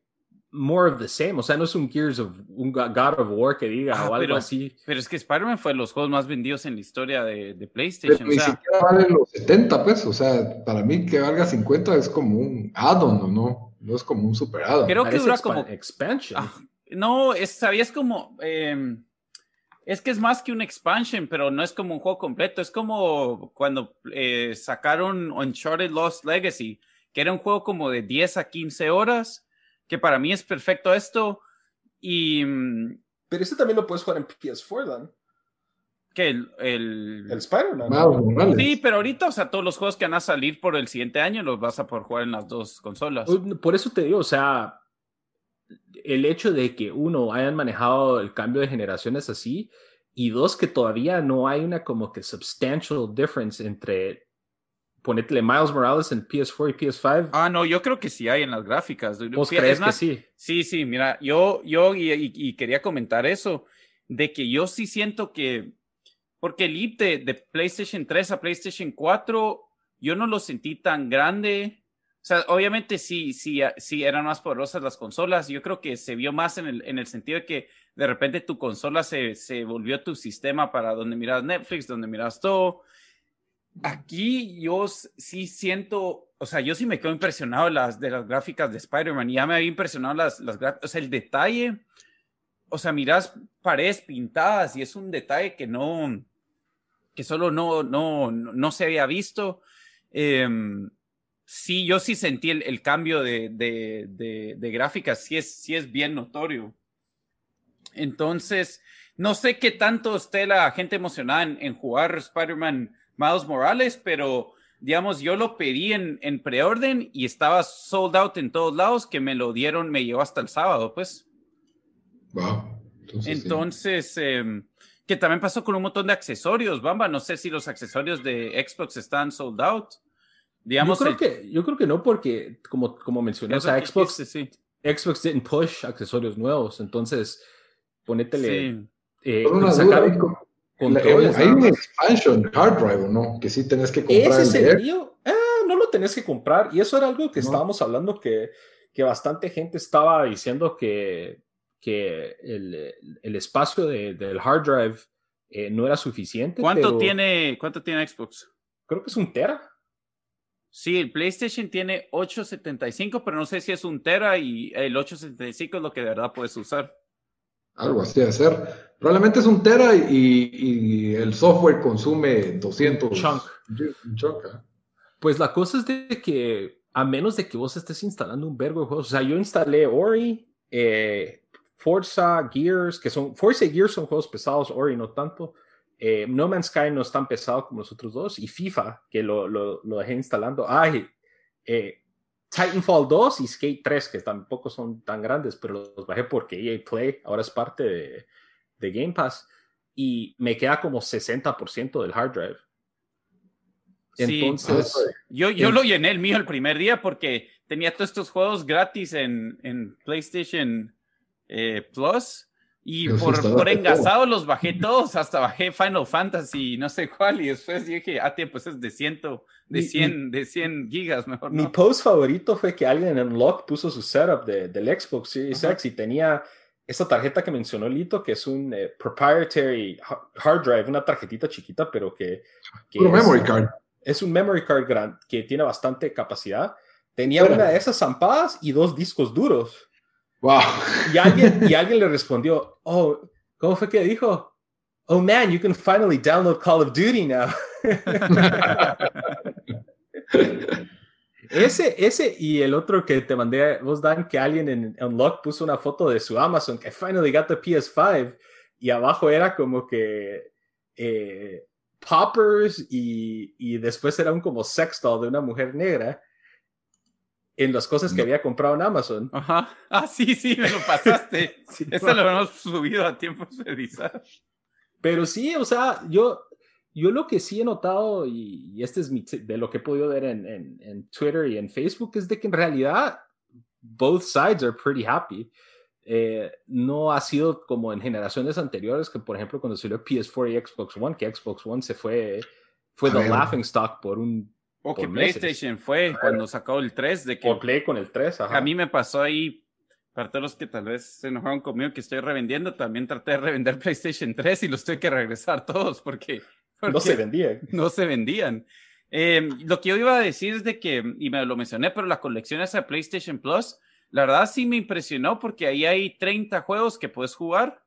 more of the same. O sea, no es un Gears of un God of War que diga ah, o algo así. Pero es que Spider-Man fue de los juegos más vendidos en la historia de, de PlayStation. Pero ni siquiera vale los 70 pesos. O sea, para mí que valga 50 es como un add-on, ¿no? No es como un super add-on. Creo que dura como. Expansion. Ah, no, es, sabías como. Em, es que es más que un expansion, pero no es como un juego completo. Es como cuando eh, sacaron Uncharted Lost Legacy, que era un juego como de 10 a 15 horas que para mí es perfecto esto. Y. Mm, pero este también lo puedes jugar en PS4, Dan. Que el. El, el Spider-Man. sí, pero ahorita, o sea, todos los juegos que van a salir por el siguiente año los vas a poder jugar en las dos consolas. Por eso te digo, o sea, el hecho de que uno hayan manejado el cambio de generaciones así y dos que todavía no hay una como que substantial difference entre ponetele Miles Morales en PS4 y PS5. Ah, no, yo creo que sí hay en las gráficas. ¿Vos crees que sí? Sí, sí, mira, yo, yo y, quería comentar eso, de que yo sí siento que, porque el leap de, PlayStation 3 a PlayStation 4, yo no lo sentí tan grande. O sea, obviamente sí, sí, sí eran más poderosas las consolas. Yo creo que se vio más en el, en el sentido de que de repente tu consola se, se volvió tu sistema para donde miras Netflix, donde miras todo aquí yo sí siento, o sea, yo sí me quedo impresionado de las, gráficas de Spider-Man. Ya me había impresionado las, gráficas, o sea, el detalle, o sea, miras paredes pintadas y es un detalle que no, que solo no, no, no se había visto. Em, sí, yo sí sentí el, cambio de, gráficas, sí es, sí es bien notorio. Entonces, no sé qué tanto esté la gente emocionada en, en jugar Spider-Man Miles Morales, pero digamos, yo lo pedí en, en preorden y estaba sold out en todos lados, que me lo dieron, me llegó hasta el sábado, pues. Wow. Entonces, em, que también pasó con un montón de accesorios, Bamba. No sé si los accesorios de Xbox están sold out. Digamos, yo creo, que, yo creo que no, porque como, como mencioné, o sea, Xbox, sí. Xbox didn't push accesorios nuevos, entonces ponétele. Eh, hay un expansion hard drive, ¿no? Que sí tenés que comprar. ¿Ese serio? Ah, no lo tenés que comprar. Y eso era algo que estábamos hablando que, que bastante gente estaba diciendo que, que el, el espacio de, del hard drive eh, no era suficiente. ¿Cuánto, tiene, ¿Cuánto tiene Xbox? Creo que es un tera. Sí, el PlayStation tiene 875, pero no sé si es un tera y el 875 es lo que de verdad puedes usar. Algo así de ser. Probablemente es un tera y, el software consume 200 chunk. ¿eh? Pues la cosa es de que a menos de que vos estés instalando un verbo de juegos, o sea, yo instalé Ori, eh, Forza, Gears, que son, Forza y Gears son juegos pesados, Ori no tanto. Eh, no Man's Sky no es tan pesado como los otros dos, y FIFA, que lo, lo, lo dejé instalando. Ay, eh, Titanfall 2 y Skate 3, que tampoco son tan grandes, pero los bajé porque EA Play ahora es parte de, de Game Pass y me queda como 60% del hard drive. Entonces, yo, yo lo llené el mío el primer día porque tenía todos estos juegos gratis en, en PlayStation eh, Plus y por, por engasado los bajé todos, hasta bajé Final Fantasy, no sé cuál, y después dije, ah, tiempo, pues es de, ciento, de, 100, de 100 gigas, mejor. Mi post favorito fue que alguien en Unlock puso su setup de, del Xbox Series X y tenía esa tarjeta que mencionó Lito, que es un eh, proprietary hard drive, una tarjetita chiquita, pero que, un memory card. Es un memory card grande que tiene bastante capacidad. Tenía una de esas zampadas y dos discos duros. Wow. Y alguien, y alguien le respondió, oh, ¿cómo fue que dijo? Oh man, you can finally download Call of Duty now. ese, ese y el otro que te mandé, vos Dan, que alguien en Unlock puso una foto de su Amazon, que finally got the PS5, y abajo era como que eh, poppers y, y después era un como sexto de una mujer negra en las cosas que había comprado en Amazon. Ajá. Ah, sí, sí, me lo pasaste. Eso lo hemos subido a tiempo revisar. Pero sí, o sea, yo, yo lo que sí he notado, y, este es mi, de lo que he podido ver en, en, Twitter y en Facebook, es de que en realidad both sides are pretty happy. Eh, no ha sido como en generaciones anteriores, que por ejemplo cuando salió PS4 y Xbox One, que Xbox One se fue, fue the laughing stock por un o que PlayStation fue cuando sacó el 3 de que... O Play con el 3, A mí me pasó ahí, para todos los que tal vez se enojaron conmigo que estoy revendiendo, también traté de revender PlayStation 3 y los tuve que regresar todos porque... no se vendían. No se vendían. Em, lo que yo iba a decir es de que, y me lo mencioné, pero la colección esa de PlayStation Plus, la verdad sí me impresionó porque ahí hay 30 juegos que puedes jugar.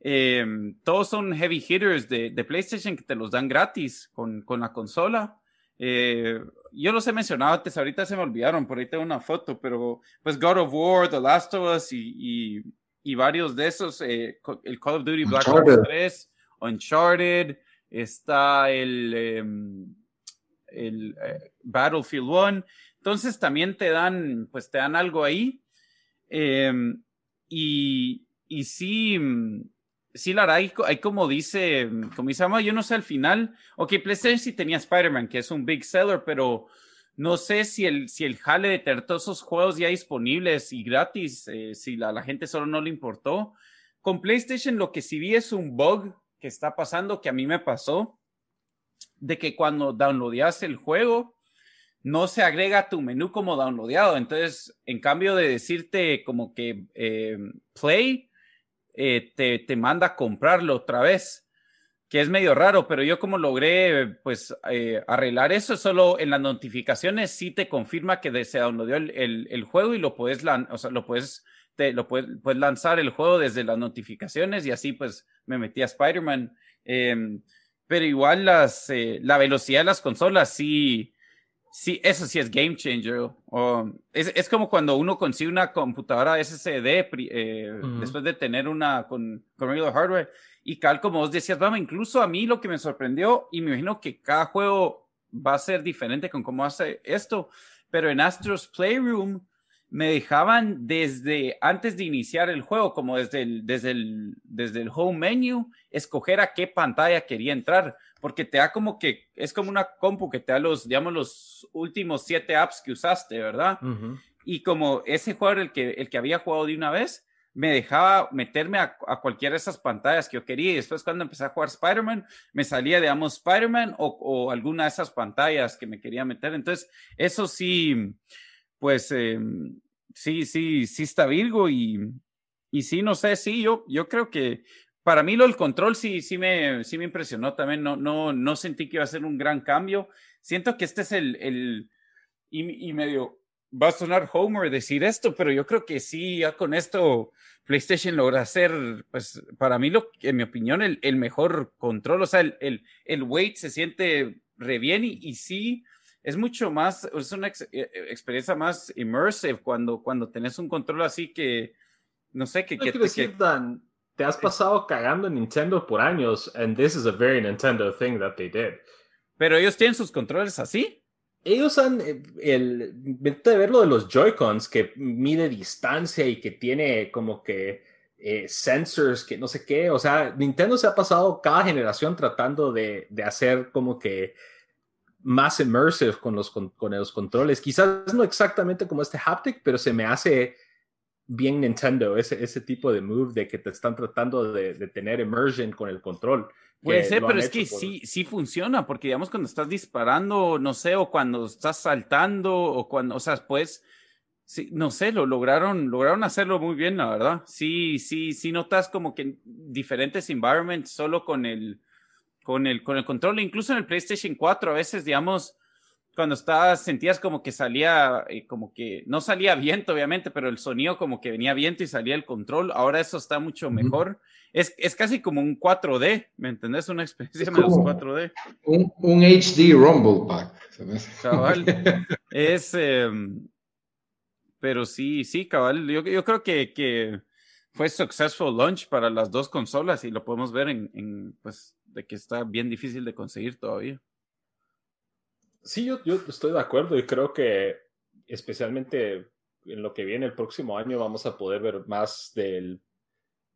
Em, todos son heavy hitters de, de, PlayStation que te los dan gratis con, con la consola. Eh, yo los he mencionado antes, ahorita se me olvidaron, por ahí tengo una foto, pero pues God of War, The Last of Us y, y, varios de esos, eh, el Call of Duty Black Ops 3, Uncharted, está el, em, eh, Battlefield 1, entonces también te dan, pues te dan algo ahí. Em, y, y sí, sí, la hay, como dice, como dice, yo no sé al final, ok, PlayStation sí tenía Spider-Man, que es un big seller, pero no sé si el, si el jale de tener todos esos juegos ya disponibles y gratis, eh, si la, la gente solo no le importó. Con PlayStation lo que sí vi es un bug que está pasando, que a mí me pasó, de que cuando downloadas el juego, no se agrega tu menú como downloadado. Entonces, en cambio de decirte como que eh, play, eh, te, te, manda a comprarlo otra vez, que es medio raro, pero yo como logré pues eh, arreglar eso, solo en las notificaciones sí te confirma que se downloadó el, el, juego y lo puedes, o sea, lo puedes, te, lo puedes, puedes, lanzar el juego desde las notificaciones y así pues me metí a Spider-Man. Em, pero igual las, la velocidad de las consolas sí, Sí, eso sí es game changer. es, es, como cuando uno consigue una computadora SSD eh, después de tener una con, con regular hardware. Y cal, como vos decías, vamos, incluso a mí lo que me sorprendió, y me imagino que cada juego va a ser diferente con cómo hace esto, pero en Astro's Playroom me dejaban desde antes de iniciar el juego, como desde el, desde el, desde el home menu, escoger a qué pantalla quería entrar, porque te da como que, es como una compu que te da los, digamos, los últimos siete apps que usaste, ¿verdad? Y como ese jugador, el que, el que había jugado de una vez, me dejaba meterme a, a, cualquiera de esas pantallas que yo quería. Y después cuando empecé a jugar Spider-Man, me salía, digamos, Spider-Man o, o, alguna de esas pantallas que me quería meter. Entonces, eso sí, pues eh, sí, sí, sí está Virgo y, y sí, no sé, sí, yo, yo creo que para mí lo del control sí, sí me, sí me impresionó también, no, no, no sentí que iba a ser un gran cambio. Siento que este es el, el y, y medio, va a sonar Homer decir esto, pero yo creo que sí, ya con esto PlayStation logra hacer, pues para mí, lo, en mi opinión, el, el mejor control, o sea, el, el, el weight se siente re bien y, y sí es mucho más, es una eh, eh, experiencia más immersive cuando, cuando tenés un control así que, no sé, que... que, decir, Dan, te has pasado cagando en Nintendo por años, and this is a very Nintendo thing that they did. Pero ellos tienen sus controles así. Ellos han, eh, el, de ver lo de los Joy-Cons que mide distancia y que tiene como que sensors, que no sé qué, o sea, Nintendo se ha pasado cada generación tratando de, de hacer como que más immersive con los, con, los controles. Quizás no exactamente como este haptic, pero se me hace bien Nintendo, ese, ese tipo de move de que te están tratando de, tener immersion con el control. Puede ser, pero es que sí, sí funciona, porque digamos cuando estás disparando, no sé, o cuando estás saltando, o cuando, o sea, pues, sí, no sé, lo lograron, lograron hacerlo muy bien, la verdad. Sí, sí, sí notas como que diferentes environments solo con el, con el, con el control, incluso en el PlayStation 4, a veces, digamos, cuando estabas, sentías como que salía, eh, como que no salía viento, obviamente, pero el sonido como que venía viento y salía el control. Ahora eso está mucho mejor. es, es, casi como un 4D, ¿me entendés? Una experiencia menos 4D. Un, un, HD Rumble Pack. Cabal. es, em, pero sí, sí, cabal. Yo, yo creo que, que fue successful launch para las dos consolas y lo podemos ver en, en pues, de que está bien difícil de conseguir todavía. Sí, yo, yo estoy de acuerdo y creo que especialmente en lo que viene el próximo año vamos a poder ver más del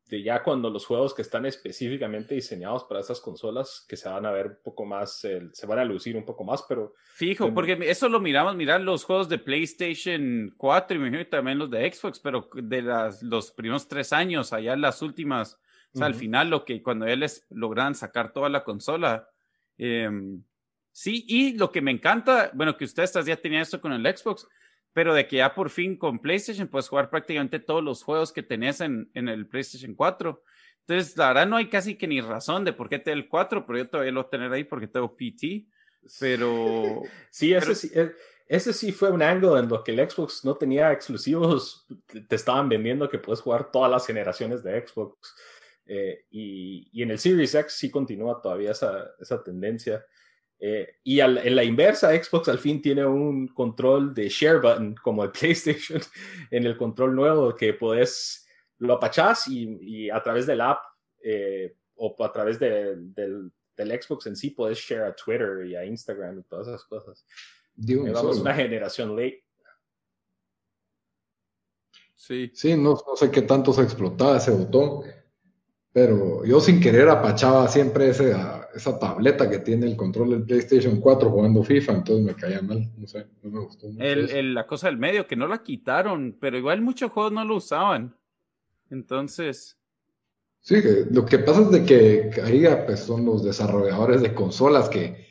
de ya cuando los juegos que están específicamente diseñados para esas consolas que se van a ver un poco más, se van a lucir un poco más, pero... Fijo, porque eso lo miramos, mirar los juegos de PlayStation 4 y también los de Xbox, pero de las, los primeros tres años, allá las últimas o sea, al final lo que cuando ellos logran sacar toda la consola. Em, sí, y lo que me encanta, bueno, que ustedes ya tenían esto con el Xbox, pero de que ya por fin con PlayStation puedes jugar prácticamente todos los juegos que tenías en, en el PlayStation 4. Entonces, la verdad no hay casi que ni razón de por qué te el 4, pero yo todavía lo voy a tener ahí porque tengo PT. Pero... sí, ese sí. Eh, ese sí fue un ángulo en lo que el Xbox no tenía exclusivos. Te estaban vendiendo que puedes jugar todas las generaciones de Xbox. Eh, y, y, en el Series X sí continúa todavía esa, esa tendencia. Eh, y en la inversa, Xbox al fin tiene un control de share button como el PlayStation en el control nuevo que puedes, lo apachás y, y a través del app eh, o a través de, del, del, Xbox en sí puedes share a Twitter y a Instagram y todas esas cosas. Vamos una generación late. Sí. Sí, no, no sé qué tanto se explotaba ese botón Pero yo sin querer apachaba siempre esa, esa tableta que tiene el control del PlayStation 4 jugando FIFA, entonces me caía mal, no sé, no me gustó. el, la cosa del medio, que no la quitaron, pero igual muchos juegos no lo usaban. Entonces... Sí, lo que pasa es de que ahí pues, son los desarrolladores de consolas que,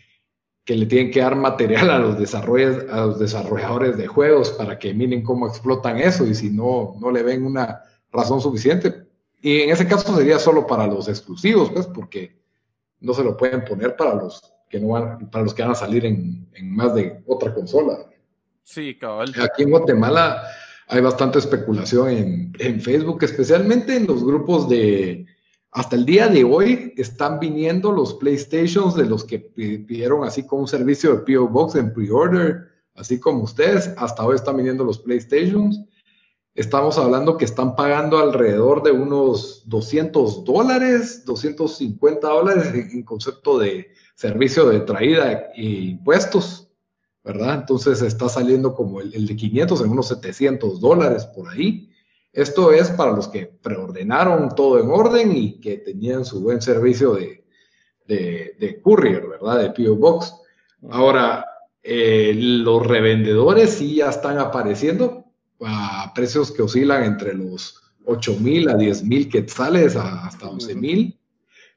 que le tienen que dar material a los, desarrolladores, a los desarrolladores de juegos para que miren cómo explotan eso y si no, no le ven una razón suficiente. Y en ese caso sería solo para los exclusivos, pues, porque no se lo pueden poner para los que no van, para los que van a salir en, en más de otra consola. Sí, cabal. Aquí en Guatemala hay bastante especulación en, en Facebook, especialmente en los grupos de, hasta el día de hoy están viniendo los PlayStations de los que pidieron así como un servicio de PO Box en pre-order, así como ustedes. Hasta hoy están viniendo los PlayStations. Estamos hablando que están pagando alrededor de unos 200 dólares, 250 dólares en concepto de servicio de traída e impuestos, ¿verdad? Entonces está saliendo como el, el de 500 en unos 700 dólares por ahí. Esto es para los que preordenaron todo en orden y que tenían su buen servicio de, de, courier, ¿verdad? De PO Box. Ahora, eh, los revendedores sí ya están apareciendo a precios que oscilan entre los 8 mil a 10 mil quetzales hasta 11 mil.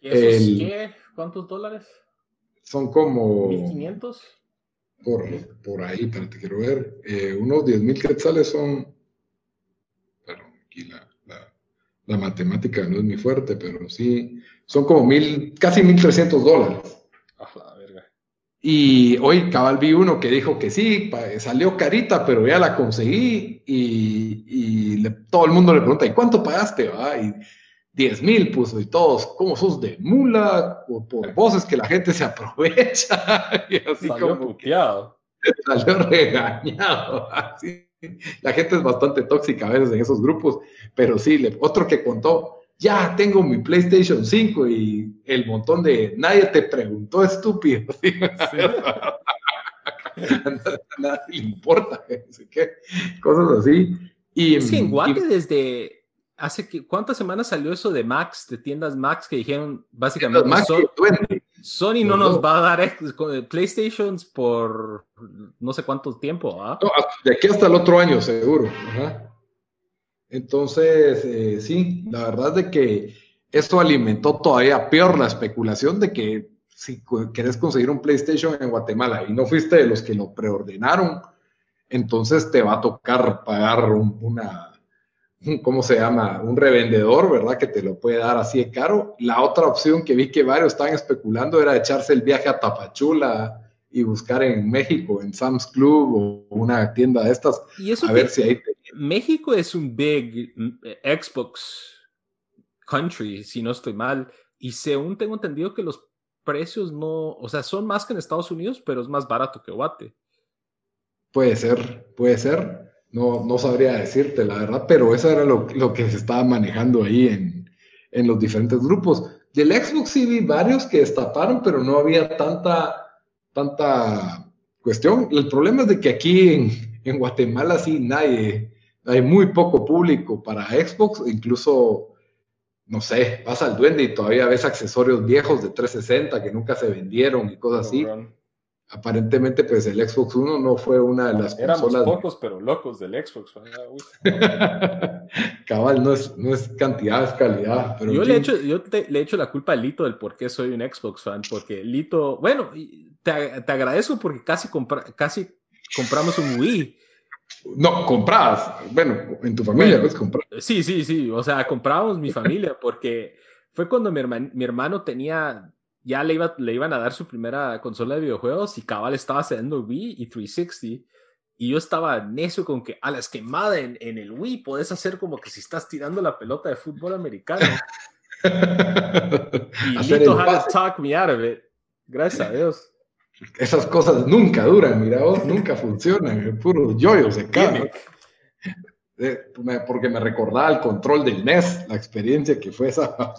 qué? ¿Cuántos dólares? Son como... 1500. Por, por ahí, pero te quiero ver. Eh, unos 10 mil quetzales son la, matemática no es muy fuerte, pero sí, son como mil, casi 1.300 dólares. Y hoy cabal vi uno que dijo que sí, salió carita, pero ya la conseguí y, todo el mundo le pregunta, ¿y cuánto pagaste? Y 10 mil puso y todos, ¿cómo sos de mula? Por, por voces que la gente se aprovecha. y así salió como Salió regañado. Así la gente es bastante tóxica a veces en esos grupos, pero sí, otro que contó, ya tengo mi PlayStation 5 y el montón de nadie te preguntó, estúpido. a nadie le importa, ¿qué? cosas así. Y, es que en Guate desde hace que, ¿cuántas semanas salió eso de Max, de tiendas Max que dijeron básicamente Max Sony no nos va a dar PlayStations por no sé cuánto tiempo. ¿ah? de aquí hasta el otro año, seguro. Entonces, eh, sí, la verdad es de que esto alimentó todavía peor la especulación de que si querés conseguir un PlayStation en Guatemala y no fuiste de los que lo preordenaron, entonces te va a tocar pagar una, ¿cómo se llama? Un revendedor, ¿verdad? Que te lo puede dar así de caro. La otra opción que vi que varios estaban especulando era echarse el viaje a Tapachula y buscar en México, en Sam's Club o una tienda de estas, ¿Y eso a ver si ahí México es un big eh, Xbox country, si no estoy mal, y según tengo entendido que los precios no, o sea, son más que en Estados Unidos, pero es más barato que Guate. Puede ser, puede ser. No, no sabría decirte la verdad, pero eso era lo, que se estaba manejando ahí en, en, los diferentes grupos. Del Xbox sí vi varios que destaparon, pero no había tanta, tanta cuestión. El problema es de que aquí en, en Guatemala sí nadie, hay muy poco público para Xbox, incluso, no sé, vas al duende y todavía ves accesorios viejos de 360 que nunca se vendieron y cosas así. Aparentemente pues el Xbox One no fue una de las Éramos pocos pero locos del Xbox cabal no es, no es cantidad es calidad pero yo, le, he hecho, yo le hecho la culpa a Lito del por qué soy un Xbox fan porque Lito bueno te, te agradezco porque casi compra, casi compramos un Wii no, comprabas. Bueno, en tu familia pues comprar. Sí, sí, sí. O sea, comprábamos mi familia porque fue cuando mi, mi hermano tenía ya le, iba, le iban a dar su primera consola de videojuegos y cabal estaba haciendo Wii y 360. Y yo estaba necio con que a las quemadas en, en el Wii puedes hacer como que si estás tirando la pelota de fútbol americano. y Lito had to talk me out of it. Gracias a Dios. Esas cosas nunca duran, mira vos, nunca funcionan, puro yoyo se cae. Eh, porque me recordaba el control del NES, la experiencia que fue esa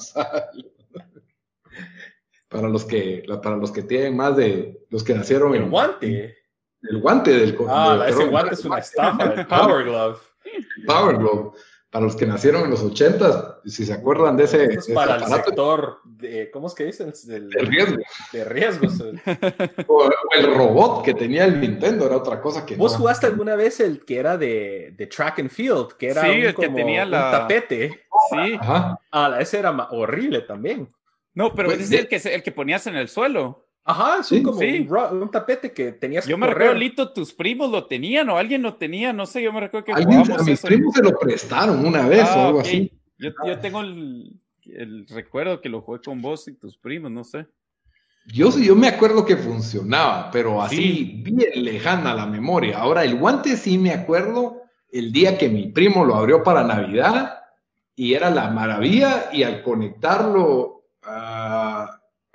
para los que para los que tienen más de los que nacieron el guante. el guante del ah ese guante es una estafa el Power Glove. Power Glove para los que nacieron en los 80, si se acuerdan de ese, es para el sector de, ¿cómo es que dicen? de riesgo. De riesgos. o, el robot que tenía el Nintendo era otra cosa que ¿Vos jugaste alguna vez el que era de, de track and field? Que era un, que tenía un tapete. Sí. Ajá. Ah, ese era horrible también. No, pero pues, es el que, el que ponías en el suelo. Ajá, es como Un, tapete que tenías yo que me recuerdo, Lito, tus primos lo tenían o alguien lo tenía, no sé, yo me recuerdo que ¿Alguien, a mis primos se lo prestaron una vez o ah, algo así. Yo, yo tengo el, el, recuerdo que lo jugué con vos y tus primos, no sé. Yo sí, yo me acuerdo que funcionaba, pero así bien lejana la memoria. Ahora, el guante sí me acuerdo el día que mi primo lo abrió para Navidad y era la maravilla y al conectarlo... Uh,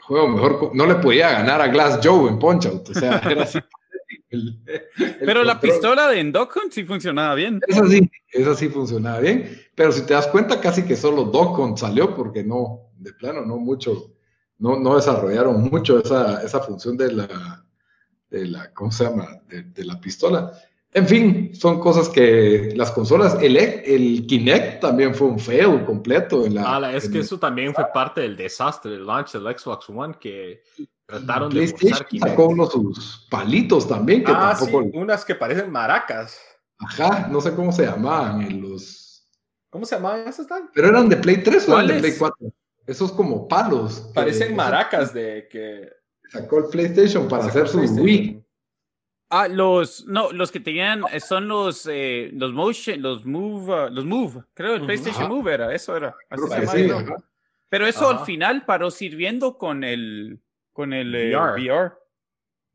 juego mejor, no le podía ganar a Glass Joe en Punch Out, o sea, era así. pero la pistola de Doc Hunt sí funcionaba bien. Esa sí, esa sí funcionaba bien, pero si te das cuenta casi que solo Doc Hunt salió porque no, de plano, no mucho, no, no desarrollaron mucho esa, esa función de la, de la, ¿cómo se llama? de la pistola. En fin, son cosas que las consolas, el, el Kinect también fue un fail completo. En la, ah, es que eso también fue parte del desastre del launch del Xbox One, que trataron de forzar Kinect. sacó unos sus palitos también, que ah, tampoco... Sí, unas que parecen maracas. Ajá, no sé cómo se llamaban, en los... ¿Cómo se llamaban esas están? ¿Pero eran de Play 3 o eran de Play 4? Esos como palos. Parecen maracas de que... Sacó el PlayStation para hacer su Wii. Ah, los, no, los que tenían eh, son los, eh, los motion, los move, uh, los move, creo, el PlayStation Move era, eso era. Pero eso al final paró sirviendo con el, con el eh, VR.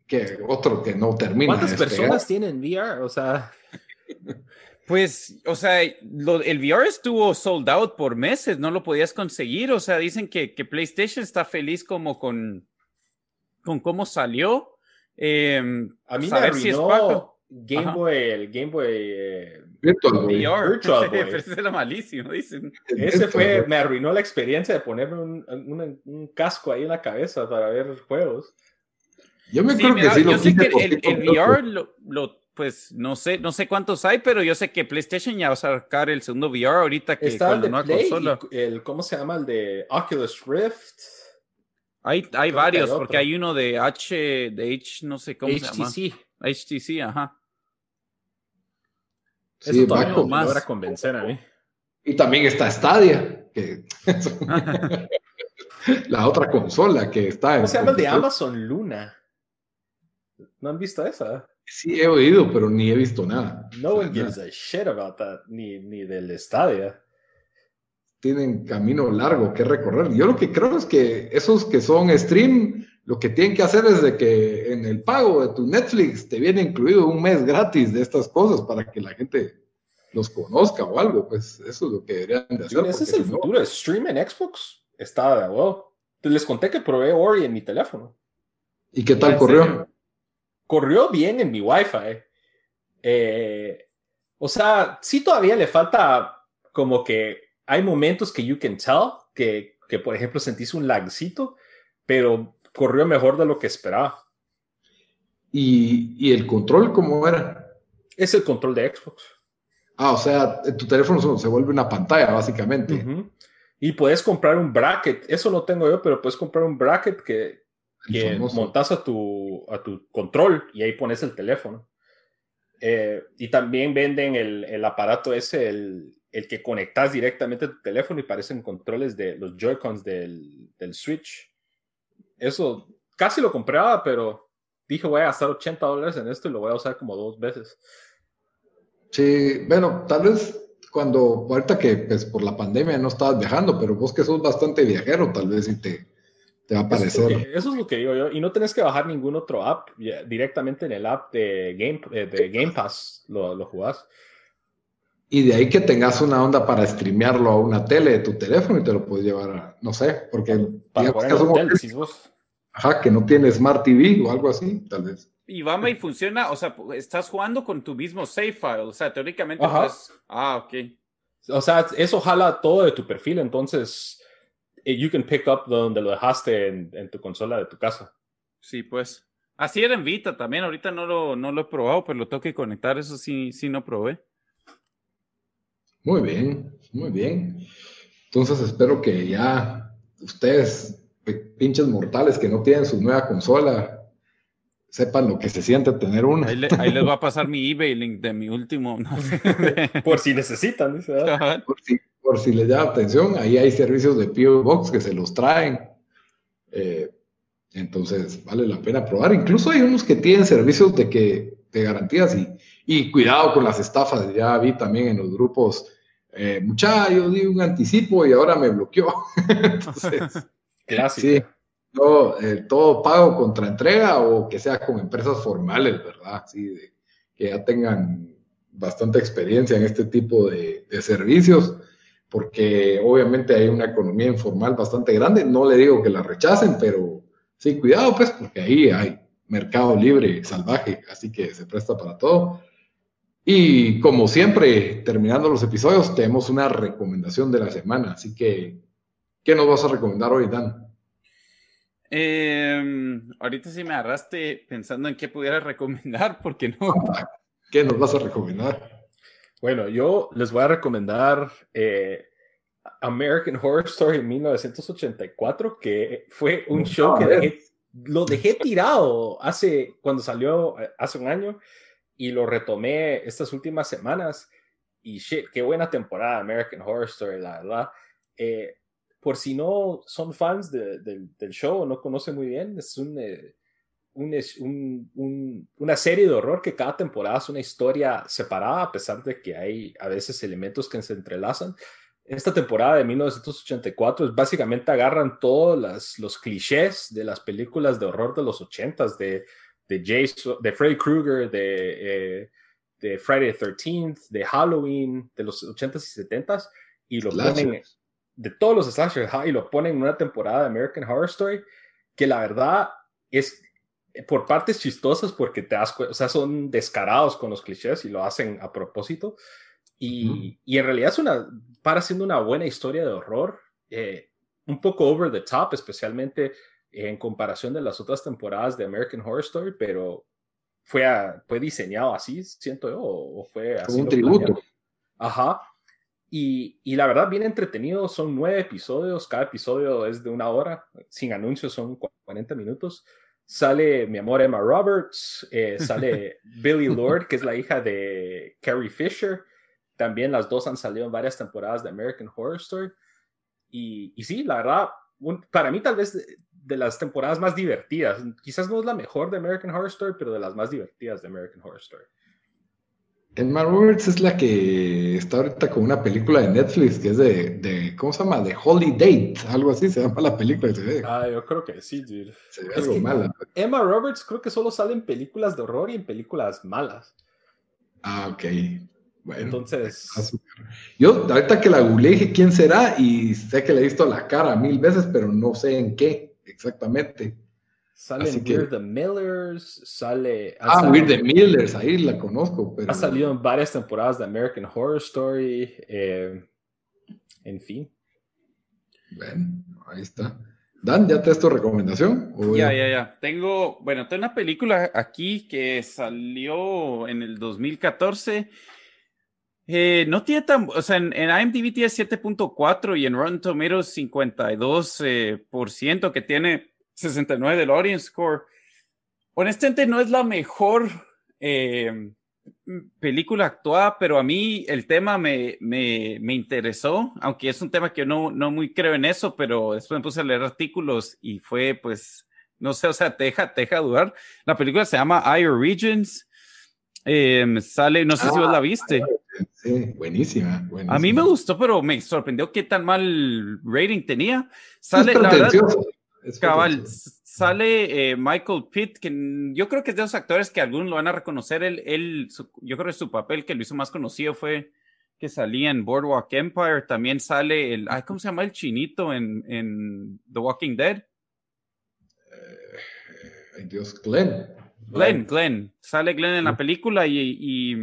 Que otro que no termina. ¿Cuántas personas tienen VR? O sea. Pues, o sea, el VR estuvo sold out por meses, no lo podías conseguir. O sea, dicen que, que PlayStation está feliz como con, con cómo salió Em, a mí me arruinó Game Boy, el Game Boy eh, Virtual Boy. Virtual Boy. Ese era malísimo, dicen. Ese fue, me arruinó la experiencia de ponerme un, un, casco ahí en la cabeza para ver juegos. Yo me creo que sí lo Yo sé que el, el VR lo, pues no sé, no sé cuántos hay, pero yo sé que PlayStation ya va a sacar el segundo VR ahorita que Está el de Play el, ¿cómo se llama? El de Oculus Rift. Hay, hay varios, porque hay uno de H, de H, no sé cómo se llama. HTC, ajá. Sí, Eso todavía no me logra convencer a mí. Y también está Stadia, que la otra consola que está ¿Cómo se llama el de Amazon Luna? ¿No han visto esa? Sí, he oído, pero ni he visto nada. No one gives a shit about that, ni, ni del Stadia tienen camino largo que recorrer. Yo lo que creo es que esos que son stream, lo que tienen que hacer es de que en el pago de tu Netflix te viene incluido un mes gratis de estas cosas para que la gente los conozca o algo. Pues eso es lo que deberían de hacer. ese es el futuro. Stream en Xbox está de huevo. Les conté que probé Ori en mi teléfono. ¿Y qué tal corrió? Corrió bien en mi Wi-Fi. Eh, o sea, sí todavía le falta como que hay momentos que you can tell, que, que por ejemplo sentís un lagcito, pero corrió mejor de lo que esperaba. ¿Y, y el control cómo era? Es el control de Xbox. Ah, o sea, tu teléfono se vuelve una pantalla, básicamente. Y puedes comprar un bracket, eso no tengo yo, pero puedes comprar un bracket que, que montas a tu, a tu control y ahí pones el teléfono. Eh, y también venden el, el aparato ese, el, el que conectas directamente a tu teléfono y parecen controles de los Joy-Cons del, del, Switch. Eso casi lo compraba, pero dije voy a gastar 80 dólares en esto y lo voy a usar como dos veces. Sí, bueno, tal vez cuando, ahorita que pues, por la pandemia no estabas viajando, pero vos que sos bastante viajero, tal vez sí te, te va a parecer. Eso es, lo que digo yo. Y no tenés que bajar ningún otro app, directamente en el app de Game, eh, de Game Pass lo, lo jugás. Y de ahí que tengas una onda para streamearlo a una tele de tu teléfono y te lo puedes llevar a, no sé, porque para que, vos... Ajá, que no tiene Smart TV o algo así, tal vez. Y Bama y funciona, o sea, estás jugando con tu mismo save file, o sea, teóricamente pues, ah, ok. O sea, eso jala todo de tu perfil, entonces eh, you can pick up donde lo dejaste en, en tu consola de tu casa. Sí, pues. Así era en Vita también, ahorita no lo, no lo he probado, pero lo tengo que conectar, eso sí, sí no probé. Muy bien, muy bien. Entonces espero que ya ustedes, pinches mortales que no tienen su nueva consola, sepan lo que se siente tener una. Ahí, les va a pasar mi eBay link de mi último. por si necesitan, dice. Por si, por si les da atención, ahí hay servicios de PO Box que se los traen. Eh, entonces, vale la pena probar. Incluso hay unos que tienen servicios de que de garantías y, y cuidado con las estafas. Ya vi también en los grupos, eh, mucha, yo di un anticipo y ahora me bloqueó. Entonces, Sí, eh, todo pago contra entrega o que sea con empresas formales, ¿verdad? Sí, que ya tengan bastante experiencia en este tipo de, servicios, porque obviamente hay una economía informal bastante grande. No le digo que la rechacen, pero sí, cuidado, pues, porque ahí hay mercado libre salvaje, así que se presta para todo. Y como siempre, terminando los episodios, tenemos una recomendación de la semana. Así que, ¿qué nos vas a recomendar hoy, Dan? Em, ahorita sí me agarraste pensando en qué pudiera recomendar, porque no. ¿Qué nos vas a recomendar? Bueno, yo les voy a recomendar eh, American Horror Story 1984, que fue un show que lo dejé tirado hace, cuando salió eh, hace un año y lo retomé estas últimas semanas. Y shit, qué buena temporada American Horror Story, la verdad. Eh, por si no son fans del show no conocen muy bien, es eh, un, un, una serie de horror que cada temporada es una historia separada, a pesar de que hay a veces elementos que se entrelazan. Esta temporada de 1984 es básicamente agarran todos los clichés de las películas de horror de los 80s, de, de, Jason, de Freddy Krueger, de, eh, de Friday the 13th, de Halloween, de los 80s y 70s, y lo ponen de todos los slashers y lo ponen en una temporada de American Horror Story que la verdad es por partes chistosas porque te das o sea, son descarados con los clichés y lo hacen a propósito. Y, y en realidad es una, para siendo una buena historia de horror, eh, un poco over the top, especialmente en comparación de las otras temporadas de American Horror Story, pero fue, fue diseñado así, siento yo, o, fue así. Un tributo. Ajá. Y, y, la verdad, bien entretenido. Son nueve episodios. Cada episodio es de una hora. Sin anuncios son 40 minutos. Sale mi amor Emma Roberts. Eh, sale Billy Lord, que es la hija de Carrie Fisher. También las dos han salido en varias temporadas de American Horror Story. Y, y sí, la verdad, para mí tal vez de, las temporadas más divertidas. Quizás no es la mejor de American Horror Story, pero de las más divertidas de American Horror Story. Emma Roberts es la que está ahorita con una película de Netflix que es de, de ¿cómo se llama? De Holy Date, algo así se llama la película. Se ve. Ah, yo creo que sí, dude. Se ve algo mala. Emma Roberts creo que solo sale en películas de horror y en películas malas. Ah, ok. Bueno. Entonces. Yo ahorita que la googleé dije quién será y sé que le he visto la cara mil veces, pero no sé en qué exactamente. Sale Weird the Millers, sale... Ah, Weird the Millers, ahí la conozco, pero... Ha salido en varias temporadas de American Horror Story, eh, en fin. Bueno, ahí está. Dan, ¿ya te das tu recomendación? Ya, ya, ya. Tengo, bueno, tengo una película aquí que salió en el 2014. Eh, no tiene tan, o sea, en, en IMDb tiene 7.4 y en Rotten Tomatoes 52%, eh, por ciento, que tiene 69 del audience score. Honestamente no es la mejor eh, película actuada, pero a mí el tema me, me, me, interesó, aunque es un tema que yo no, no muy creo en eso, pero después me puse a leer artículos y fue pues, no sé, o sea, te deja, te deja dudar. La película se llama Ire Regions. Em, sale, no sé si vos la viste. Sí, buenísima, buenísima, A mí me gustó, pero me sorprendió qué tan mal rating tenía. Sale, la verdad, Cabal, sale eh, Michael Pitt, que yo creo que es de los actores que algunos lo van a reconocer. Él, él yo creo que su papel que lo hizo más conocido fue que salía en Boardwalk Empire. También sale el, ¿cómo se llama el chinito en, en The Walking Dead? Eh, Dios, Glenn. Glenn, Glenn. Sale Glenn en la película y, y,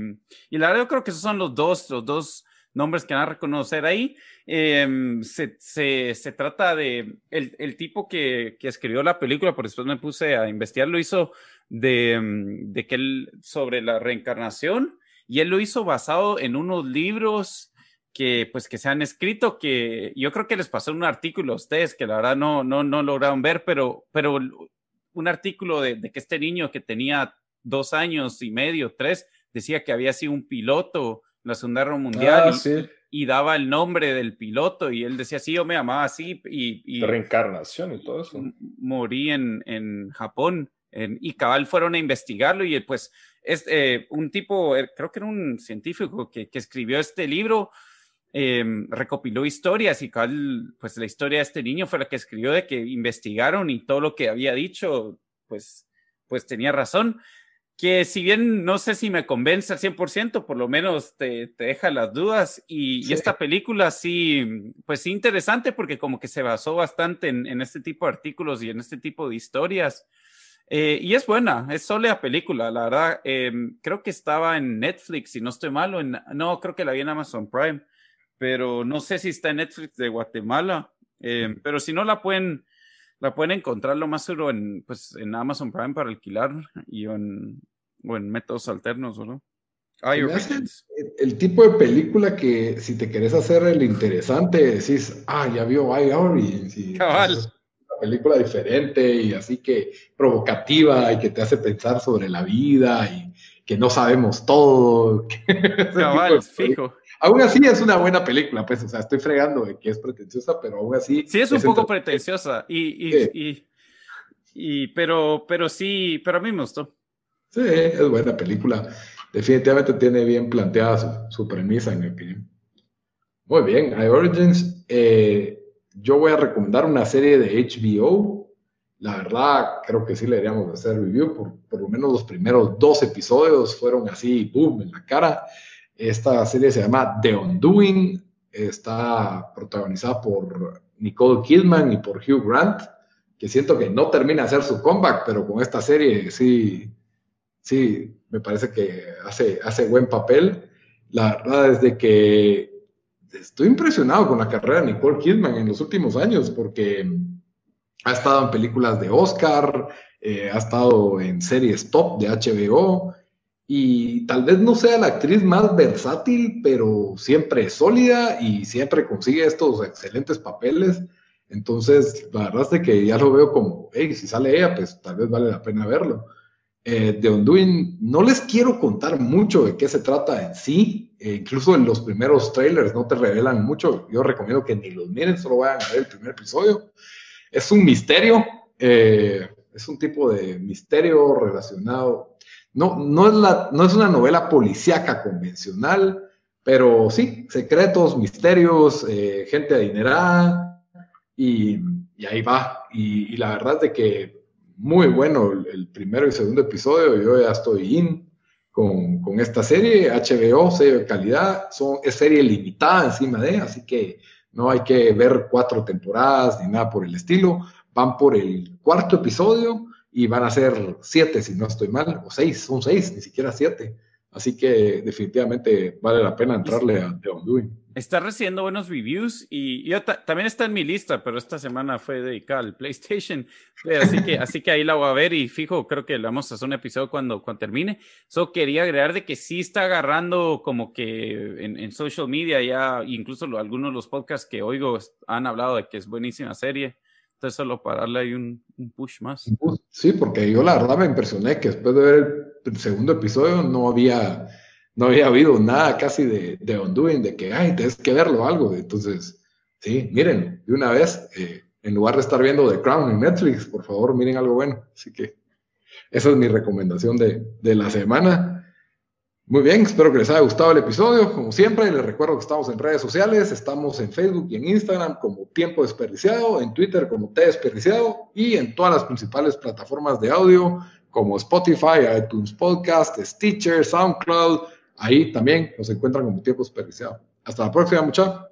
y la verdad yo creo que esos son los dos, los dos nombres que van a reconocer ahí. Em, se, se, se, trata de el, el tipo que, que, escribió la película, por después me puse a investigar, lo hizo de, em, de que él sobre la reencarnación y él lo hizo basado en unos libros que pues que se han escrito, que yo creo que les pasó un artículo a ustedes que la verdad no, no, no lograron ver, pero, pero un artículo de, que este niño que tenía dos años y medio, tres, decía que había sido un piloto en la Segunda Guerra Mundial ah, y, daba el nombre del piloto y él decía, sí, yo me llamaba así y... reencarnación y todo eso. Morí en, en Japón y cabal fueron a investigarlo y pues es eh, un tipo, eh, creo que era un científico que, que escribió este libro, Em, recopiló historias y pues la historia de este niño fue la que escribió de que investigaron y todo lo que había dicho, pues, pues tenía razón. Que si bien no sé si me convence al 100%, por lo menos te, te deja las dudas. Y, esta película sí, pues sí interesante porque como que se basó bastante en, en este tipo de artículos y en este tipo de historias. Eh, y es buena, es sólida película, la verdad. Em, creo que estaba en Netflix, si no estoy malo. En, no, creo que la vi en Amazon Prime pero no sé si está en Netflix de Guatemala. Eh, pero si no la pueden, la pueden encontrar lo más seguro en, pues, en Amazon Prime para alquilar y en, o en métodos alternos, ¿no? el, tipo de película que si te querés hacer el interesante, decís, ah, ya vio I Origins. Cabal. Una película diferente y así que provocativa y que te hace pensar sobre la vida y que no sabemos todo. Cabal, fijo. Aún así es una buena película, pues, o sea, estoy fregando de que es pretenciosa, pero aún así. Sí, es un poco pretenciosa, y, y, y, pero, pero sí, pero a mí me gustó. Sí, es buena película. Definitivamente tiene bien planteada su, premisa, en mi opinión. Muy bien, I Origins. Eh, yo voy a recomendar una serie de HBO. La verdad, creo que sí le deberíamos hacer review. Por, por lo menos los primeros dos episodios fueron así, boom, en la cara. Esta serie se llama The Undoing, está protagonizada por Nicole Kidman y por Hugh Grant, que siento que no termina de hacer su comeback, pero con esta serie sí, sí, me parece que hace, hace buen papel. La verdad es de que estoy impresionado con la carrera de Nicole Kidman en los últimos años, porque ha estado en películas de Oscar, eh, ha estado en series top de HBO, y tal vez no sea la actriz más versátil, pero siempre sólida y siempre consigue estos excelentes papeles. Entonces, la verdad es que ya lo veo como, hey, si sale ella, pues tal vez vale la pena verlo. Eh, de Undoing, no les quiero contar mucho de qué se trata en sí, eh, incluso en los primeros trailers no te revelan mucho, yo recomiendo que ni los miren, solo vayan a ver el primer episodio. Es un misterio, eh, es un tipo de misterio relacionado, no, no, es la, no es una novela policíaca convencional, pero sí, secretos, misterios, eh, gente adinerada, y, y ahí va. Y, la verdad es de que muy bueno el, primero y segundo episodio, yo ya estoy in con, con esta serie, HBO, serie de calidad, son, es serie limitada encima de, así que no hay que ver cuatro temporadas ni nada por el estilo, van por el cuarto episodio y van a ser siete, si no estoy mal, o seis, son seis, ni siquiera siete. Así que definitivamente vale la pena entrarle a The Undoing. Está recibiendo buenos reviews y yo también está en mi lista, pero esta semana fue dedicada al PlayStation. Así que, así que ahí la voy a ver y fijo, creo que le vamos a hacer un episodio cuando, cuando termine. Solo quería agregar de que sí está agarrando como que en, en social media ya, incluso algunos de los podcasts que oigo han hablado de que es buenísima serie. Entonces, solo para darle ahí un, push más. Sí, porque yo la verdad me impresioné que después de ver el segundo episodio no había, no había habido nada casi de, de Undoing, de que, ay, tienes que verlo algo. Entonces, sí, miren, de una vez, eh, en lugar de estar viendo The Crown en Netflix, por favor, miren algo bueno. Así que esa es mi recomendación de, de la semana. Muy bien, espero que les haya gustado el episodio. Como siempre, les recuerdo que estamos en redes sociales, estamos en Facebook y en Instagram como Tiempo Desperdiciado, en Twitter como T Desperdiciado y en todas las principales plataformas de audio como Spotify, iTunes Podcast, Stitcher, SoundCloud. Ahí también nos encuentran como Tiempo Desperdiciado. Hasta la próxima, muchachos.